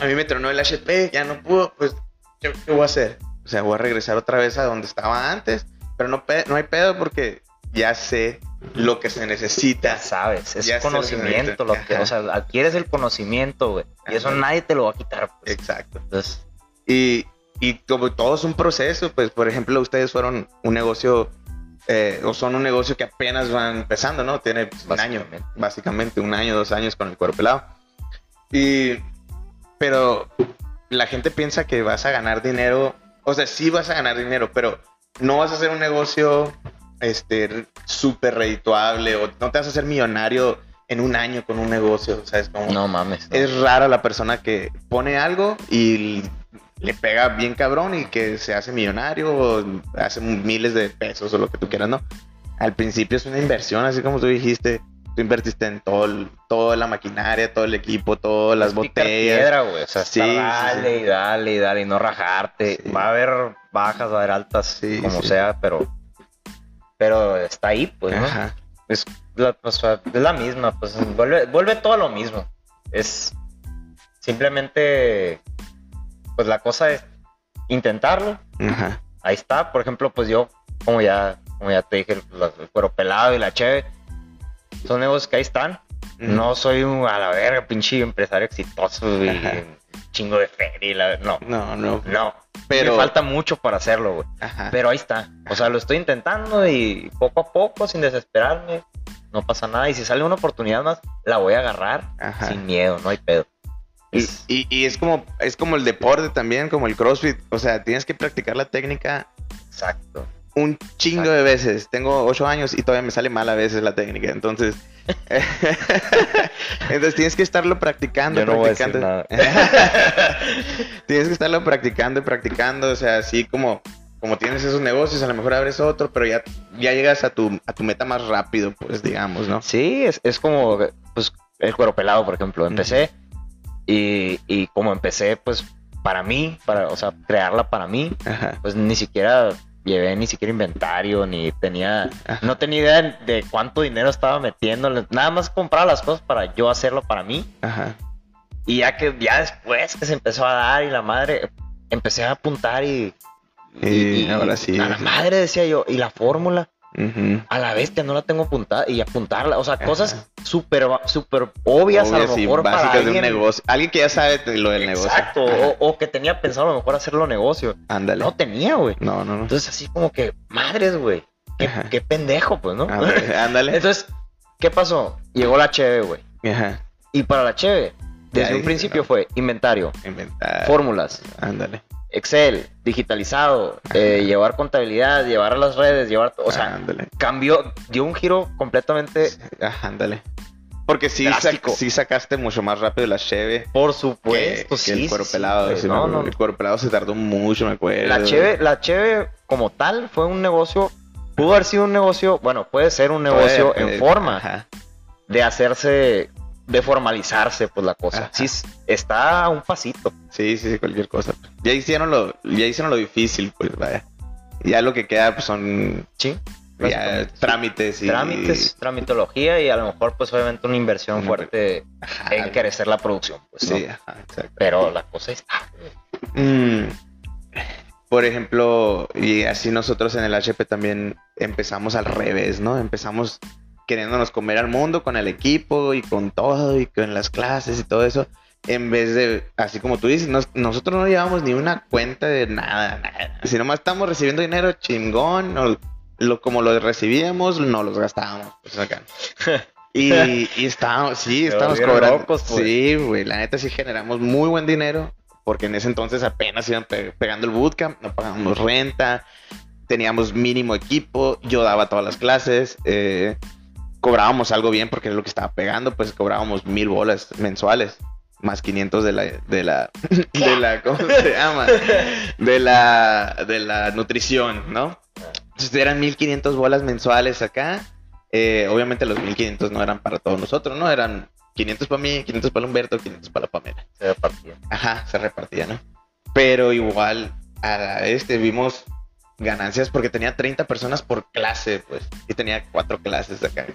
a mí me tronó el HP, ya no pudo, pues, ¿qué, voy a hacer? O sea, voy a regresar otra vez a donde estaba antes, pero no, no hay pedo porque ya sé lo que se necesita. sabes, es conocimiento, lo que, o sea, adquieres el conocimiento, güey, y eso nadie te lo va a quitar. Pues. Exacto. Entonces, y, y como todo es un proceso, pues por ejemplo ustedes fueron un negocio eh, o son un negocio que apenas van empezando, ¿no? Tiene un año, básicamente un año, dos años con el cuero pelado. Y, pero la gente piensa que vas a ganar dinero, o sea, sí vas a ganar dinero, pero no vas a hacer un negocio este súper redituable o no te vas a hacer millonario en un año con un negocio, ¿sabes? Como no mames. Es rara la persona que pone algo y le pega bien cabrón y que se hace millonario o hace miles de pesos o lo que tú quieras, ¿no? Al principio es una inversión, así como tú dijiste, tú invertiste en todo, toda la maquinaria, todo el equipo, todas las botellas. Piedra, güey. O sea, sí, dale y dale y dale y no rajarte. Va a haber bajas, va a haber altas, como sea, pero pero está ahí, pues, ¿no? Es la, pues, es la misma, pues vuelve, vuelve todo lo mismo. Es simplemente pues la cosa es intentarlo. Ahí está, por ejemplo, pues yo, como ya, como ya te dije, el, cuero pelado y la cheve, son negocios que ahí están. No soy un, a la verga, pinche empresario exitoso y chingo de feria. no, no, no. No. Pero me falta mucho para hacerlo, güey. Pero ahí está. O sea, lo estoy intentando y poco a poco, sin desesperarme, no pasa nada. Y si sale una oportunidad más, la voy a agarrar sin miedo, no hay pedo. Y, y, es como es como el deporte también, como el CrossFit. O sea, tienes que practicar la técnica. Exacto. Un chingo de veces. Tengo ocho años y todavía me sale mal a veces la técnica. Entonces, entonces tienes que estarlo practicando, practicando. tienes que estarlo practicando y practicando. O sea, así como como tienes esos negocios, a lo mejor abres otro, pero ya, ya llegas a tu, a tu meta más rápido, pues digamos, ¿no? Sí, es, es como pues, el cuero pelado, por ejemplo. Empecé. Y, y como empecé, pues para mí, para, o sea, crearla para mí, pues ni siquiera llevé ni siquiera inventario, ni tenía, no tenía idea de cuánto dinero estaba metiendo, nada más compraba las cosas para yo hacerlo para mí. Y ya que, ya después que se empezó a dar y la madre, empecé a apuntar y, y, ahora sí. A la madre decía yo, y la fórmula. A la que no la tengo apuntada y apuntarla, o sea, cosas súper super obvias a lo mejor para alguien. De un negocio. Alguien que ya sabe lo del negocio. Exacto, o, que tenía pensado a lo mejor hacerlo negocio. Ándale. No tenía, güey. No, no, no. Entonces así como que, madres, güey. qué, pendejo, pues, ¿no? Ándale. Entonces, ¿qué pasó? Llegó la cheve, güey. Ajá. Y para la cheve, desde un principio fue inventario, inventario, fórmulas, ándale. Excel, digitalizado, eh, llevar contabilidad, llevar a las redes, llevar, o sea, ándale. cambió, dio un giro completamente, ándale. Porque sí, sí sacaste mucho más rápido la cheve. Por supuesto, que, el cuero pelado. El cuero pelado se tardó mucho, me acuerdo. La cheve, la cheve como tal fue un negocio, pudo haber sido un negocio, bueno, puede ser un negocio en forma de hacerse, de formalizarse, pues la cosa. Sí, está a un pasito. Sí, sí, sí, cualquier cosa. Ya hicieron lo, ya hicieron lo difícil, pues vaya. Ya lo que queda pues, son sí trámites y trámites, tramitología y a lo mejor pues obviamente una inversión fuerte en crecer la producción. Pues, sí, exacto. Pero la cosa está. Mm, por ejemplo, y así nosotros en el HP también empezamos al revés, ¿no? Empezamos queriéndonos comer al mundo con el equipo y con todo y con las clases y todo eso. En vez de, así como tú dices, nosotros no llevamos ni una cuenta de nada, nada. Si nomás estamos recibiendo dinero chingón, o lo, como lo recibíamos, no los gastábamos. Pues acá. y, y estábamos, sí, estábamos cobrando. Pues. Sí, güey, la neta sí generamos muy buen dinero, porque en ese entonces apenas iban pegando el bootcamp, no pagábamos renta, teníamos mínimo equipo, yo daba todas las clases, eh, cobrábamos algo bien porque era lo que estaba pegando, pues cobrábamos mil bolas mensuales más 500 de la de la de la ¿cómo se llama? de la de la nutrición, ¿no? Entonces eran 1500 bolas mensuales acá. Eh, obviamente los 1500 no eran para todos nosotros, ¿no? Eran 500 para mí, 500 para Humberto, 500 para la Pamela. Se repartía. Ajá, se repartía, ¿no? Pero igual a este vimos ganancias porque tenía 30 personas por clase, pues, y tenía cuatro clases acá.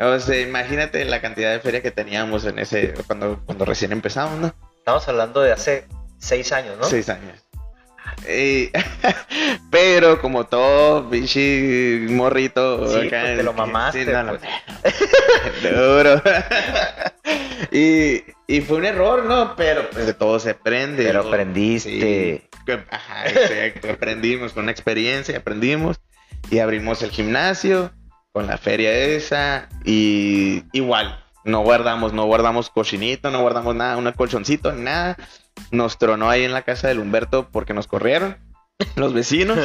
O sea, imagínate la cantidad de feria que teníamos en ese, cuando, cuando recién empezamos, ¿no? Estamos hablando de hace seis años, ¿no? Seis años. pero como todo bichi morrito sí, acá, pues te lo mamaste pues. duro y, y, fue un error no pero pues de todo se aprende pero aprendiste ajá exacto aprendimos con una experiencia aprendimos y abrimos el gimnasio con la feria esa y igual no guardamos no guardamos cochinito no guardamos nada un colchoncito nada nos tronó ahí en la casa del Humberto porque nos corrieron los vecinos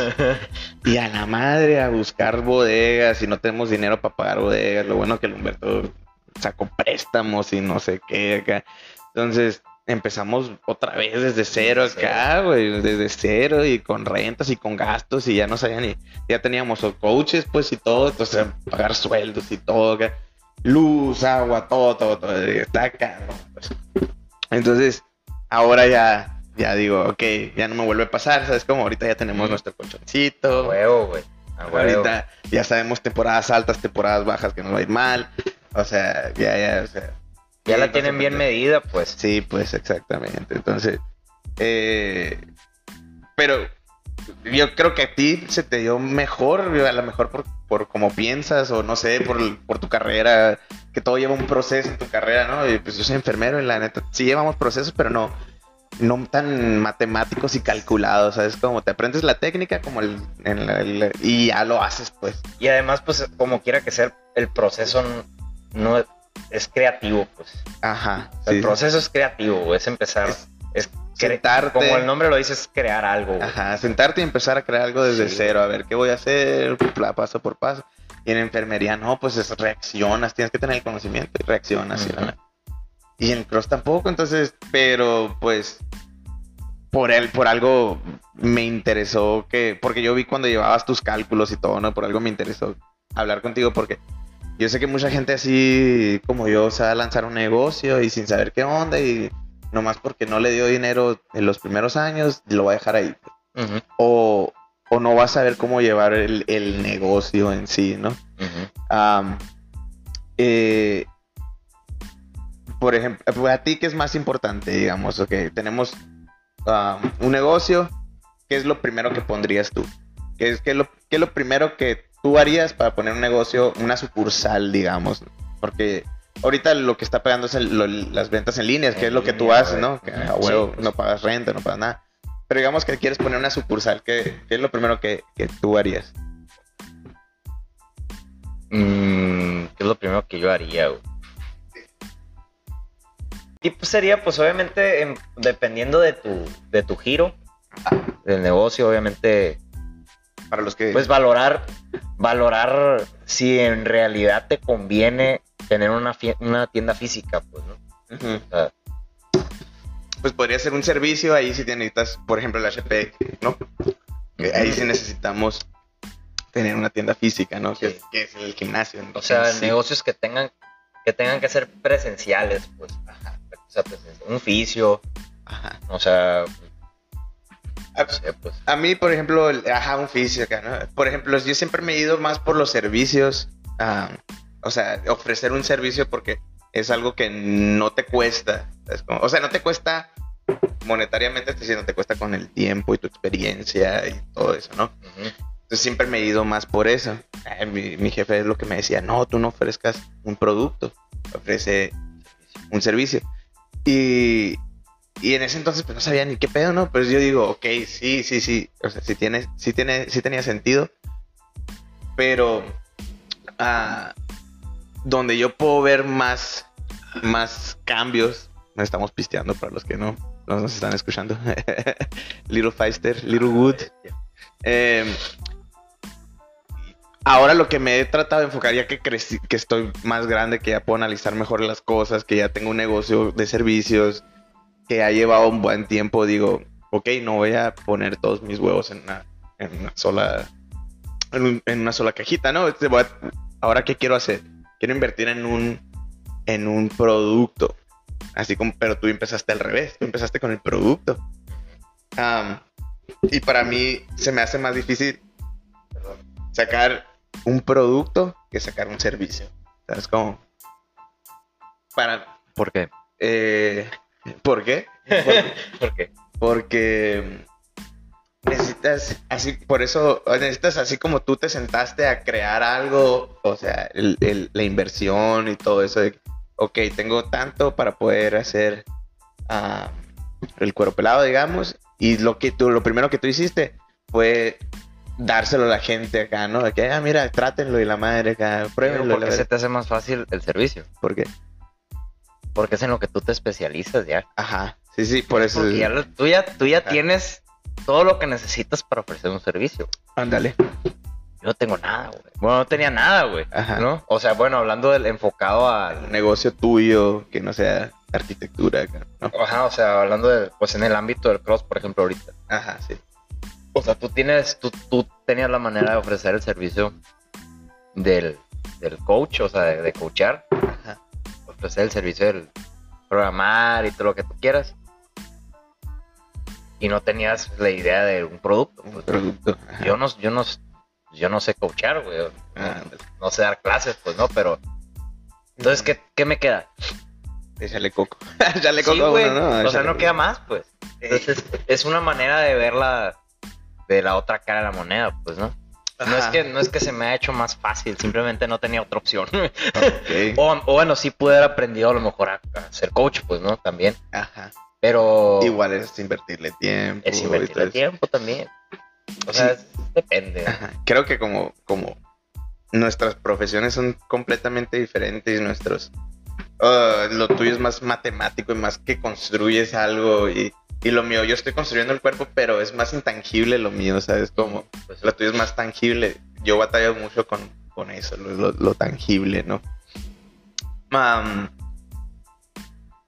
y a la madre a buscar bodegas y no tenemos dinero para pagar bodegas. Lo bueno que el Humberto sacó préstamos y no sé qué acá. Entonces empezamos otra vez desde cero acá, güey, desde cero y con rentas y con gastos y ya no sabían ni, ya teníamos coaches pues y todo, entonces pagar sueldos y todo, luz, agua, todo, todo, todo, está acá. Pues. Entonces ahora ya, ya digo, ok, ya no me vuelve a pasar, ¿sabes? Como ahorita ya tenemos nuestro colchoncito. Huevo, güey. Ahorita ya sabemos temporadas altas, temporadas bajas que nos va a ir mal. O sea, ya, ya, o sea. Ya la tienen bien medida, pues. Sí, pues exactamente. Entonces, eh, pero yo creo que a ti se te dio mejor, a lo mejor por, por como piensas o no sé, por, por tu carrera, que todo lleva un proceso en tu carrera, ¿no? Y pues yo soy enfermero y la neta, sí llevamos procesos, pero no, no tan matemáticos y calculados, ¿sabes? Como te aprendes la técnica como el, y ya lo haces, pues. Y además, pues, como quiera que sea, el proceso no, es creativo, pues. Ajá. el proceso es creativo, es empezar, es, sentarte. Como el nombre lo dice, es crear algo. Ajá, sentarte y empezar a crear algo desde cero, a ver qué voy a hacer, paso por paso. Y en enfermería, no, pues es, reaccionas, tienes que tener el conocimiento y reaccionas. y, en cross tampoco, entonces, pero pues por él, por algo me interesó que, porque yo vi cuando llevabas tus cálculos y todo, ¿no? Por algo me interesó hablar contigo porque yo sé que mucha gente así como yo se va a lanzar un negocio y sin saber qué onda y nomás porque no le dio dinero en los primeros años, lo va a dejar ahí. O, o no vas a saber cómo llevar el, negocio en sí, ¿no? Eh, por ejemplo, a ti, ¿qué es más importante, digamos? Ok, tenemos un negocio, ¿qué es lo primero que pondrías tú? ¿Qué es, qué lo, qué es lo primero que tú harías para poner un negocio, una sucursal, digamos? Porque ahorita lo que está pegando es las ventas en línea, que es lo que tú haces, ¿no? Que a huevo no pagas renta, no pagas nada. Pero digamos que quieres poner una sucursal, ¿qué, es lo primero que, tú harías? Mm, ¿Qué es lo primero que yo haría, güey? Tipo sería, pues obviamente, dependiendo de tu, de tu giro del negocio, obviamente. Para los que. Pues valorar, valorar si en realidad te conviene tener una, una tienda física, pues, ¿no? pues podría ser un servicio ahí si necesitas, por ejemplo, el HP, ¿no? Ahí sí necesitamos tener una tienda física, ¿no? Que, es, el gimnasio. O sea, negocios que tengan que tengan que ser presenciales, pues. Ajá. un oficio. Ajá. O sea. Pues. A, mí, por ejemplo, ajá, un acá, ¿no? Por ejemplo, yo siempre me he ido más por los servicios. o sea, ofrecer un servicio porque es algo que no te cuesta. o sea, no te cuesta monetariamente, estoy diciendo, te cuesta con el tiempo y tu experiencia y todo eso, ¿no? Entonces siempre me he ido más por eso. mi, jefe es lo que me decía, no, tú no ofrezcas un producto, ofrece un servicio. Y, en ese entonces pues no sabía ni qué pedo, ¿no? Pues yo digo, ok, sí, sí, sí, o sea, sí, tiene, sí, tiene, sí tenía sentido, pero ah, donde yo puedo ver más, más cambios, nos estamos pisteando para los que no, no nos están escuchando, Little Feister, Little Wood. Eh, ahora lo que me he tratado de enfocar, ya que crecí, que estoy más grande, que ya puedo analizar mejor las cosas, que ya tengo un negocio de servicios, que ha llevado un buen tiempo, digo, ok, no voy a poner todos mis huevos en una, sola, en, una sola cajita, ¿no? Este, ahora, ¿qué quiero hacer? Quiero invertir en un, en un producto. Así como, pero tú empezaste al revés, tú empezaste con el producto. y para mí se me hace más difícil sacar un producto que sacar un servicio. ¿Sabes cómo? Para, ¿Por qué? Eh, ¿Por qué? ¿Por qué? Porque necesitas, así, por eso, necesitas así como tú te sentaste a crear algo, o sea, la inversión y todo eso de, ok, tengo tanto para poder hacer ah, el cuero pelado, digamos, y lo que tú, lo primero que tú hiciste fue dárselo a la gente acá, ¿no? De que, ah, mira, trátenlo y la madre acá, pruébenlo. ¿Por qué se te hace más fácil el servicio? ¿Por qué? Porque es en lo que tú te especializas ya. Ajá, sí, sí, por eso. Porque ya tú ya, tú ya tienes todo lo que necesitas para ofrecer un servicio. Ándale. Yo no tengo nada, güey. Bueno, no tenía nada, güey. Ajá. ¿No? O sea, bueno, hablando del enfocado al negocio tuyo, que no sea arquitectura, ¿no? Ajá, o sea, hablando de, pues en el ámbito del cross, por ejemplo, ahorita. Ajá, sí. O sea, tú tienes, tú, tú tenías la manera de ofrecer el servicio del, coach, o sea, de, coachar. Ofrecer el servicio del programar y todo lo que tú quieras. Y no tenías la idea de un producto. Un producto. Yo no, yo no, yo no sé coachar, güey. Ah, no, sé dar clases, pues no, pero. Entonces, ¿qué, qué me queda? Échale coco. Échale coco ¿no? O sea, no queda más, pues. Entonces, es una manera de verla de la otra cara de la moneda, pues, ¿no? No es, que, no es que se me ha hecho más fácil, simplemente no tenía otra opción. o, bueno, sí pude haber aprendido a lo mejor a, ser coach, pues, ¿no? También. Ajá. Pero. Igual es invertirle tiempo. Es invertirle tiempo también. O sea, depende. Creo que como, como nuestras profesiones son completamente diferentes, nuestros. Uh, lo tuyo es más matemático y más que construyes algo y y lo mío, yo estoy construyendo el cuerpo, pero es más intangible lo mío, ¿sabes? Como pues, lo tuyo es más tangible. Yo batallo mucho con, con eso, lo, tangible, ¿no?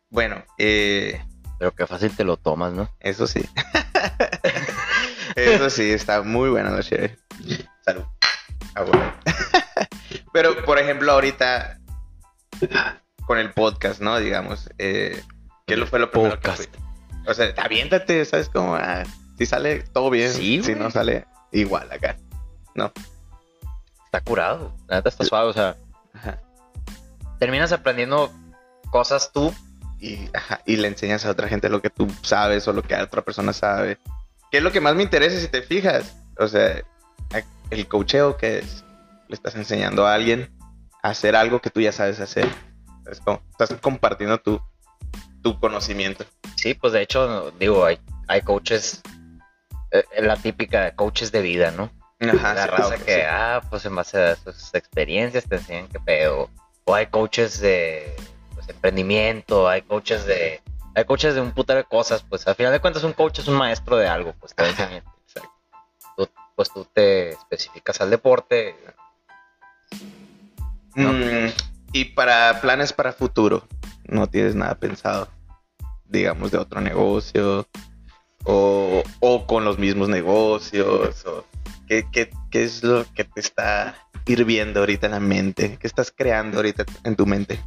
bueno, eh, pero qué fácil te lo tomas, ¿no? Eso sí. eso sí, está muy buena la chévere. Salud. Ah, bueno. pero, por ejemplo, ahorita con el podcast, ¿no? Digamos, eh, ¿qué fue lo primero podcast. que o sea, aviéntate, ¿sabes? Como, ah, si sale todo bien, si no sale igual acá, ¿no? Está curado, la neta está suave, o sea, terminas aprendiendo cosas tú. Y, y le enseñas a otra gente lo que tú sabes o lo que otra persona sabe. ¿Qué es lo que más me interesa si te fijas? O sea, el cocheo que es, le estás enseñando a alguien a hacer algo que tú ya sabes hacer. Es como, estás compartiendo tu, tu conocimiento. Sí, pues de hecho, digo, hay, hay coaches, eh, la típica coaches de vida, ¿no? Ajá, la raza que, ah, pues en base a sus experiencias te enseñan qué pedo. O hay coaches de pues, emprendimiento, hay coaches de hay coaches de un puto de cosas, pues al final de cuentas un coach es un maestro de algo, pues te enseña. Tú, pues tú te especificas al deporte. Mm, y para planes para futuro, no tienes nada pensado, digamos, de otro negocio o, o con los mismos negocios o ¿Qué, qué, qué es lo que te está hirviendo ahorita en la mente? ¿Qué estás creando ahorita en tu mente?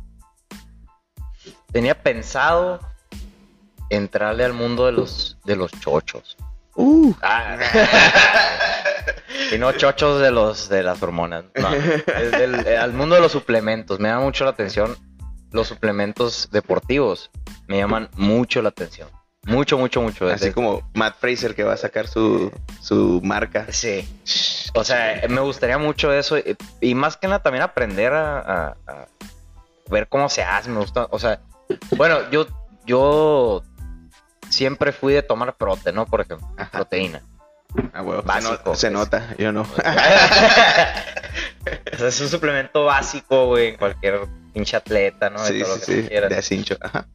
Tenía pensado entrarle al mundo de los, de los chochos. Uh. Ah. y no chochos de los de las hormonas. No, eh, al mundo de los suplementos. Me llama mucho la atención los suplementos deportivos. Me llaman mucho la atención. Mucho, mucho, mucho. Así como Matt Fraser que va a sacar su, marca. Sí. O sea, me gustaría mucho eso. Y, más que nada también aprender a, ver cómo se hace. Me gusta. O sea, bueno, yo, yo siempre fui de tomar prote, ¿no? Por ejemplo, proteína. Ah, bueno, básico. Se, nota, yo no. es un suplemento básico, güey, cualquier pinche atleta, ¿no? Sí, sí, sí, de asincho. Ajá.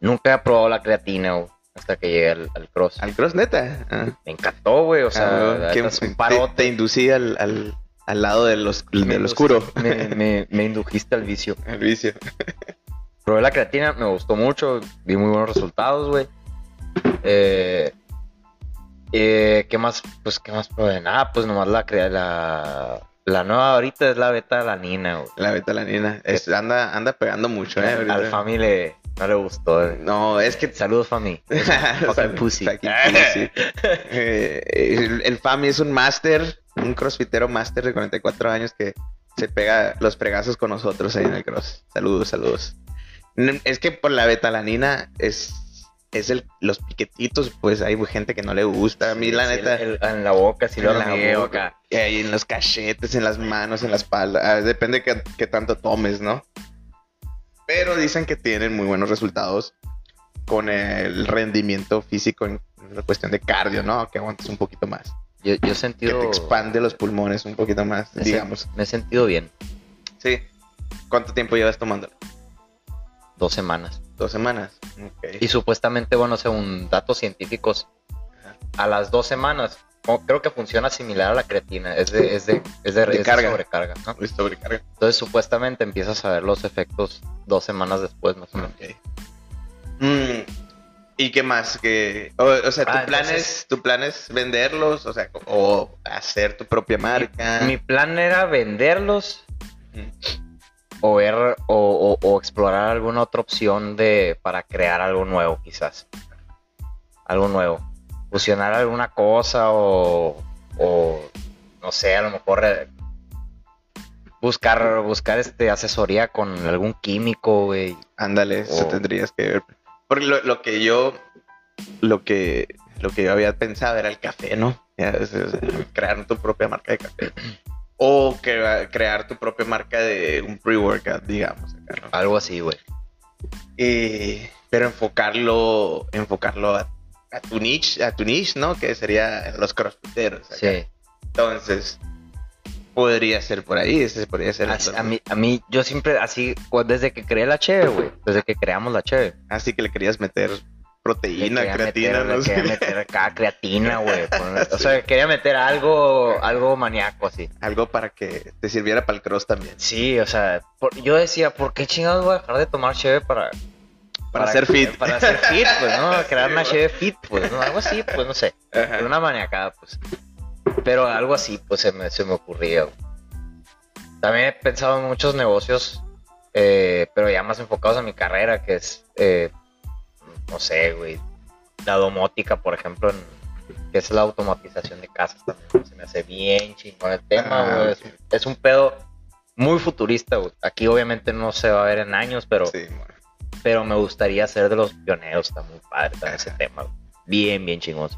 Nunca he probado la creatina, güey, hasta que llegué al, cross. ¿Al cross, neta? Ah. Me encantó, güey, o sea, ah, te, inducí al, al, lado de los, del oscuro. Me, me, indujiste al vicio. Al vicio. Probé la creatina, me gustó mucho, vi muy buenos resultados, güey. Eh, eh, ¿Qué más? Pues, ¿qué más probé? Nada, pues nomás la, la, la nueva ahorita es la beta la nina, güey. La beta la nina. anda, anda pegando mucho, eh. Al familia no le gustó. Eh. No, es que. Saludos, Fami. Fucking pussy. Eh, el, Fami es un máster, un crossfitero máster de 44 años que se pega los fregazos con nosotros ahí en el cross. Saludos, saludos. Es que por la betalanina es es el, los piquetitos, pues hay gente que no le gusta. A mí, la neta. en la boca, sí lo en boca. Y ahí en los cachetes, en las manos, en la espalda. Ah, depende de qué tanto tomes, ¿no? pero dicen que tienen muy buenos resultados con el rendimiento físico en la cuestión de cardio, ¿no? Que aguantes un poquito más. Yo, he sentido... Que te expande los pulmones un poquito más, digamos. me he sentido bien. Sí. ¿Cuánto tiempo llevas tomándolo? Dos semanas. Dos semanas. Y supuestamente, bueno, según datos científicos, a las dos semanas creo que funciona similar a la creatina, es de, es de, es de, sobrecarga. Entonces supuestamente empiezas a ver los efectos dos semanas después más o menos. Mm, ¿Y qué más? Que, o, sea, ¿tu, ah, plan es, ¿tu plan es venderlos? O sea, o hacer tu propia marca. Mi, plan era venderlos o ver o, o, explorar alguna otra opción de para crear algo nuevo quizás. Algo nuevo fusionar alguna cosa o, no sé, a lo mejor eh, buscar buscar este asesoría con algún químico, güey. Ándale, eso tendrías que ver. Porque lo, que yo lo que lo que yo había pensado era el café, ¿no? crear tu propia marca de café. O crear tu propia marca de un pre-workout, digamos. Algo así, güey. pero enfocarlo, enfocarlo a a tu niche, a tu niche, ¿no? Que sería los crossfiteros. Sí. Entonces, podría ser por ahí, ese podría ser. a, mí, a mí, yo siempre, así, desde que creé la Cheve, güey, desde que creamos la Cheve. Así que le querías meter proteína, creatina, no sé. Quería meter acá creatina, güey. O sea, quería meter algo, algo maníaco así. Algo para que te sirviera para el cross también. Sí, o sea, yo decía, ¿por qué chingados voy a dejar de tomar cheve para para, ser fit. Para ser fit, pues, ¿no? Crear una cheve fit, pues, ¿no? Algo así, pues, no sé. Una maniacada, pues. Pero algo así, pues, se me, se me ocurría. También he pensado en muchos negocios, eh, pero ya más enfocados a mi carrera, que es, eh, no sé, güey, la domótica, por ejemplo, que es la automatización de casas también. Se me hace bien chingón el tema, ah, güey. Es, un pedo muy futurista, güey. Aquí obviamente no se va a ver en años, pero... Sí, pero me gustaría ser de los pioneros, está muy padre ese tema. Bien, bien chingón.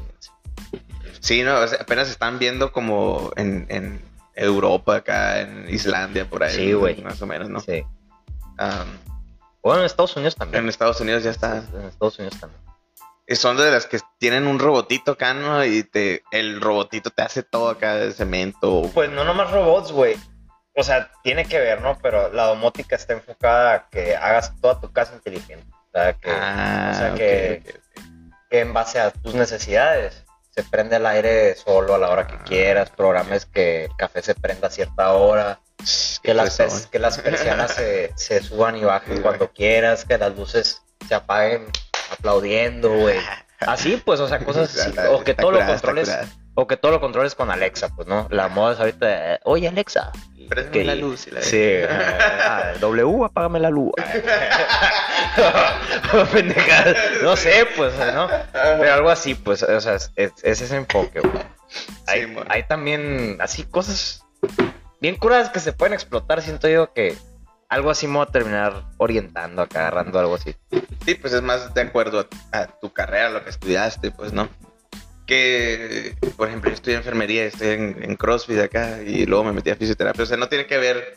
Sí, no, apenas están viendo como en, Europa, acá en Islandia, por ahí. Sí, güey. Más o menos, ¿no? Sí. Bueno, en Estados Unidos también. En Estados Unidos ya está. En Estados Unidos también. son de las que tienen un robotito acá, ¿no? Y te, el robotito te hace todo acá de cemento. Pues no nomás robots, güey. O sea, tiene que ver, ¿no? Pero la domótica está enfocada a que hagas toda tu casa inteligente. O sea, que, ah, que, en base a tus necesidades se prende el aire solo a la hora que ah, quieras, programes que el café se prenda a cierta hora, que las, que las persianas se, se, suban y bajen cuando quieras, que las luces se apaguen aplaudiendo, güey. Así, pues, o sea, cosas así. O que todo lo controles. O que todo lo controles con Alexa, pues, ¿no? La moda es ahorita, oye, Alexa. Prende la luz. la sí, ah, W, apágame la luz. no sé, pues, ¿no? Pero algo así, pues, o sea, es, ese enfoque, güey. Hay, hay también así cosas bien curadas que se pueden explotar, siento yo que algo así me voy a terminar orientando acá, agarrando algo así. Sí, pues es más de acuerdo a, tu carrera, lo que estudiaste, pues, ¿no? Que, por ejemplo, yo estudié enfermería, estoy en, CrossFit acá y luego me metí a fisioterapia. O sea, no tiene que ver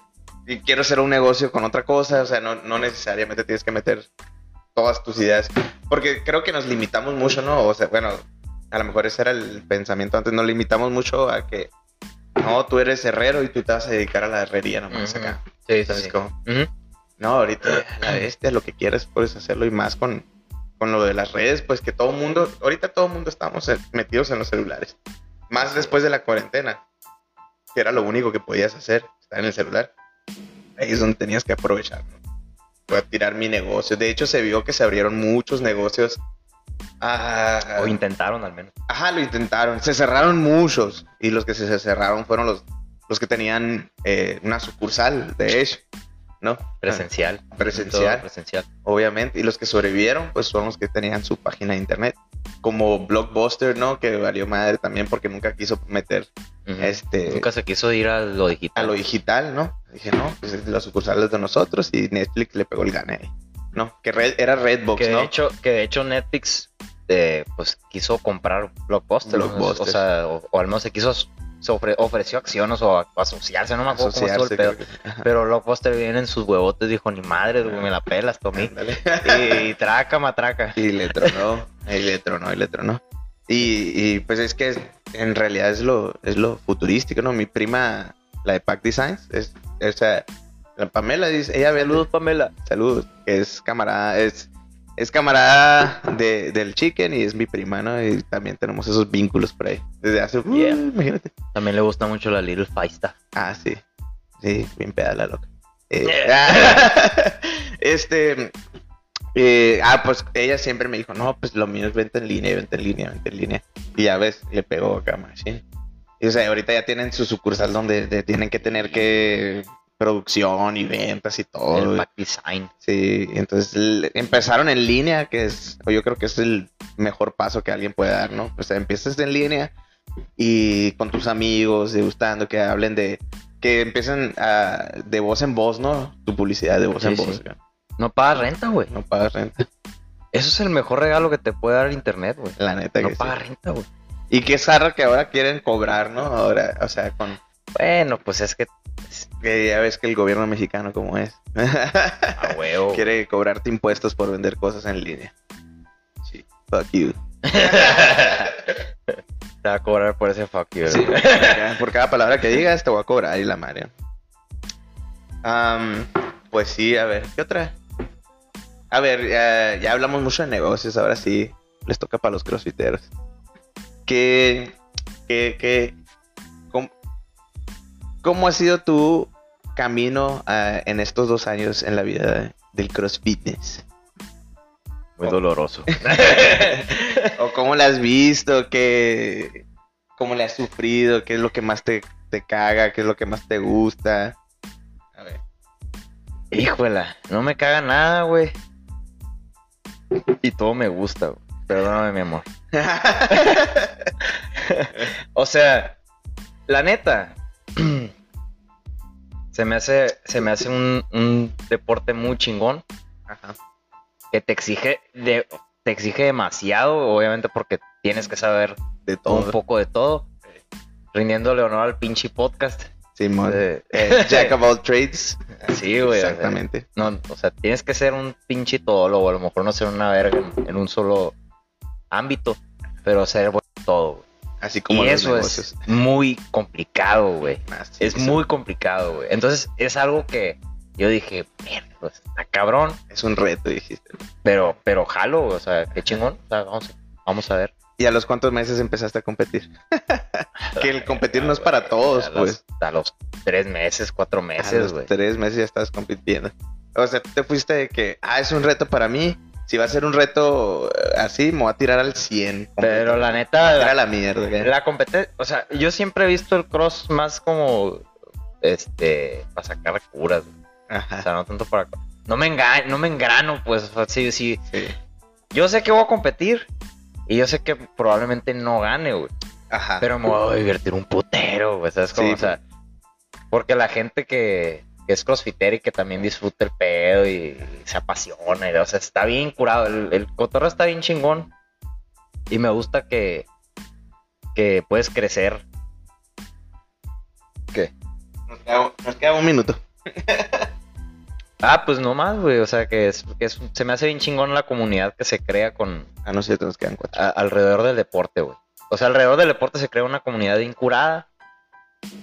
y quiero hacer un negocio con otra cosa, o sea, no, no necesariamente tienes que meter todas tus ideas, porque creo que nos limitamos mucho, ¿no? O sea, bueno, a lo mejor ese era el pensamiento antes, nos limitamos mucho a que no, tú eres herrero y tú te vas a dedicar a la herrería nomás acá. Sí, sí. No, ahorita la bestia, lo que quieras puedes hacerlo y más con, con lo de las redes, pues que todo el mundo, ahorita todo el mundo estamos metidos en los celulares. Más después de la cuarentena, que era lo único que podías hacer, estar en el celular. Ahí es donde tenías que aprovechar, ¿no? tirar mi negocio. De hecho, se vio que se abrieron muchos negocios Ah, o intentaron al menos. Ajá, lo intentaron. Se cerraron muchos. Y los que se cerraron fueron los, los que tenían eh, una sucursal, de hecho. ¿No? Presencial. presencial. Presencial. Obviamente. Y los que sobrevivieron, pues son los que tenían su página de internet. Como Blockbuster, ¿no? Que valió madre también porque nunca quiso meter este. Nunca se quiso ir a lo digital. A lo digital, ¿no? Dije, no, pues es la sucursal de nosotros y Netflix le pegó el gane. ¿No? Que era Redbox, que ¿no? De hecho, que de hecho Netflix eh, pues quiso comprar Blockbuster. O, sea, o, al menos se quiso se ofreció acciones o asociarse, no me acuerdo cómo el pedo. Pero Blockbuster viene en sus huevotes, dijo, ni madre, me la pelas, Tommy. Y, traca, matraca. Y le tronó, y le tronó, y le tronó. Y, y pues es que en realidad es lo, es lo futurístico, ¿no? Mi prima, la de Pack Designs, es, es la Pamela dice, ella ve Saludos, Pamela. Saludos. Es camarada, es, es camarada de, del chicken y es mi prima, ¿no? Y también tenemos esos vínculos por ahí. Desde hace, uh, imagínate. También le gusta mucho la Little Faista. Ah, sí. Sí, bien peda la loca. Eh, este, eh, ah, pues ella siempre me dijo, no, pues lo mío es venta en línea, venta en línea, venta en línea. Y ya ves, le pegó acá Machine. Y o sea, ahorita ya tienen su sucursal donde tienen que tener que producción y ventas y todo. El back design. Sí, entonces empezaron en línea, que es, yo creo que es el mejor paso que alguien puede dar, ¿no? O sea, empiezas en línea y con tus amigos, gustando que hablen de, que empiecen a, de voz en voz, ¿no? Tu publicidad de voz en voz. No pagas renta, güey. No pagas renta. Eso es el mejor regalo que te puede dar internet, güey. La neta no que No pagas renta, güey. Y qué raro que ahora quieren cobrar, ¿no? Ahora, o sea, con... Bueno, pues es que que ya ves que el gobierno mexicano como es. A huevo. Quiere cobrarte impuestos por vender cosas en línea. Sí. Fuck you. te va a cobrar por ese fuck you. Sí, por cada palabra que digas te voy a cobrar y la madre. pues sí, a ver, ¿qué otra? A ver, ya, hablamos mucho de negocios, ahora sí les toca para los crossfiteros. ¿Qué, qué, qué, ¿Cómo ha sido tu camino ah, en estos dos años en la vida del crossfitness? Muy doloroso. ¿O cómo la has visto? ¿Qué, ¿Cómo le has sufrido? ¿Qué es lo que más te, te caga? ¿Qué es lo que más te gusta? A ver. Híjola, no me caga nada, güey. Y todo me gusta, güey. Perdóname, mi amor. o sea, la neta, se me hace, se me hace un, deporte muy chingón. Que te exige, de, te exige demasiado, obviamente, porque tienes que saber de todo. un poco de todo. Rindiéndole honor al pinche podcast. Simón. Eh, Jack of all trades. Sí, güey. Exactamente. O sea, no, o sea, tienes que ser un pinche todólogo, a lo mejor no ser una verga en, un solo ámbito, pero ser bueno en todo, güey. Así como y los eso negocios. es muy complicado, güey. Ah, Es muy complicado, güey. Entonces es algo que yo dije, mierda, pues, está cabrón, Es un reto, dijiste. pero, pero jalo, o sea, qué chingón. O sea, vamos, vamos a ver. ¿Y a los cuántos meses empezaste a competir? Que el competir no es para todos, a los, pues. A los tres meses, cuatro meses, güey. tres meses ya estabas compitiendo. O sea, te fuiste de que, ah, es un reto para mí. Si va a ser un reto eh, así, me voy a tirar al 100. Pero la neta, voy a tirar a la, la mierda. ¿qué? la competencia, o sea, yo siempre he visto el cross más como, este, para sacar curas, güey. O Ajá. sea, no tanto para... No me engaño, no me engrano, pues, o sea, sí, sí. Sí. Yo sé que voy a competir y yo sé que probablemente no gane, güey. Ajá. Pero me voy a divertir un putero, güey. ¿Sabes cómo? Sí, o sea, porque la gente que, que es crossfitera y que también disfruta el pedo y, se apasiona, y, o sea, está bien curado. El, el cotorreo está bien chingón. Y me gusta que, que puedes crecer. ¿Qué? Nos queda, nos queda un minuto. Ah, pues no más, güey. O sea, que, es, que es- se me hace bien chingón la comunidad que se crea con Ah, no sé, nos quedan cuatro. a- alrededor del deporte, güey. O sea, alrededor del deporte se crea una comunidad incurada.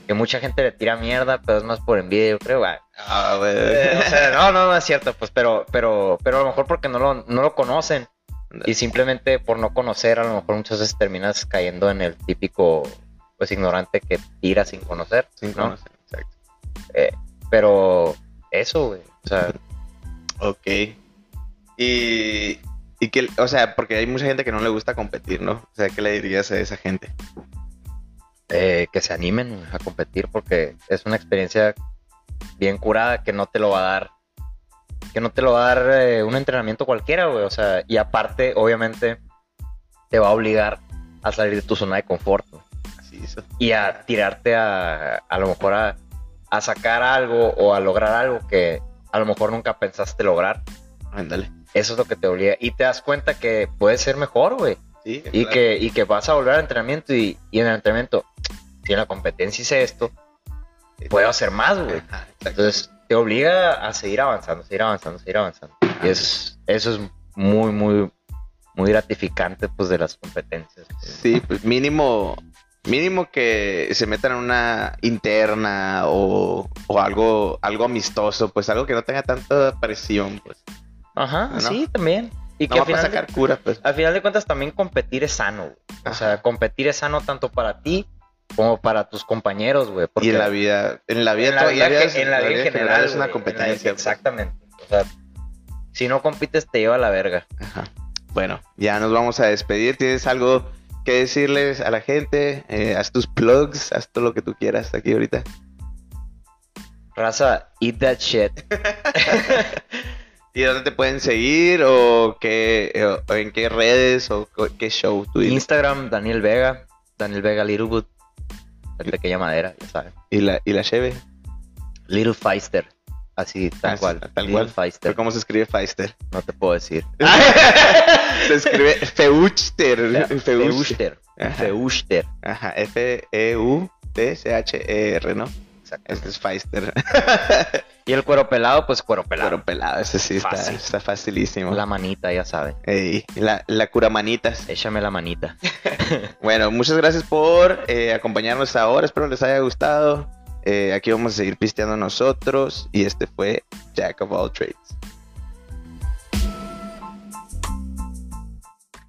Que mucha gente le tira mierda, pero es más por envidia, yo creo. Ah. Eh, o sea, no, no, no es cierto, pues, pero, pero, pero a lo mejor porque no lo, no lo conocen. Y simplemente por no conocer, a lo mejor muchas veces terminas cayendo en el típico, pues, ignorante que tira sin conocer, Sin ¿no? conocer, exacto. Pero eso, güey. O sea, Ok. Y, y que, o sea, porque hay mucha gente que no le gusta competir, ¿no? O sea, ¿qué le dirías a esa gente? Eh, que se animen a competir porque es una experiencia bien curada que no te lo va a dar que no te lo va a dar eh, un entrenamiento cualquiera, güey, o sea, y aparte, obviamente, te va a obligar a salir de tu zona de confort Así y a tirarte a, a lo mejor a, a sacar algo o a lograr algo que a lo mejor nunca pensaste lograr. Ándale. Eso es lo que te obliga. Y te das cuenta que puedes ser mejor, güey. Sí, Y claro. que, y que vas a volver al entrenamiento y, y en el entrenamiento, si en la competencia hice esto, puedo hacer más, güey. Entonces te obliga a seguir avanzando, seguir avanzando, seguir avanzando. Y es, eso es muy, muy, muy gratificante, pues, de las competencias. Sí, pues mínimo, mínimo que se metan en una interna o, o algo, algo amistoso, pues algo que no tenga tanta presión, pues. Ajá, ¿No? sí, también. Y No que va al final, de, sacar cura, pues. al final de cuentas también competir es sano, güey. O sea, competir es sano tanto para ti como para tus compañeros, güey. Y en la vida, en la vida, en la vida, que- es- en la vida en general, es una competencia. exactamente. O sea, si no compites te lleva a la verga. Ajá. Bueno, ya nos vamos a despedir. ¿Tienes algo que decirles a la gente? Eh, haz tus plugs, haz todo lo que tú quieras aquí ahorita. Raza, eat that shit. ¿Y dónde te pueden seguir? ¿O, qué, o en qué redes? ¿O qué show tú? Instagram, Daniel Vega. Daniel Vega Littlewood. El pequeña madera, ya saben. ¿Y la, y la cheve? Little Feister. Así, tal Ah, cual. tal Little cual. Feister. ¿Cómo se escribe Feister? No te puedo decir. se escribe Feuchter. Feuchter. Feuchter. Ajá. Feuchter. Ajá, F-E-U-T-C-H-E-R, ¿no? Exacto. Este es Feister. Y el cuero pelado, pues cuero pelado. Pero pelado, ese sí está, Fácil. está facilísimo. La manita, ya saben. Ey, la, la cura manitas. Échame la manita. Bueno, muchas gracias por eh, acompañarnos ahora. Espero les haya gustado. Eh, aquí vamos a seguir pisteando nosotros. Y este fue Jack of All Trades.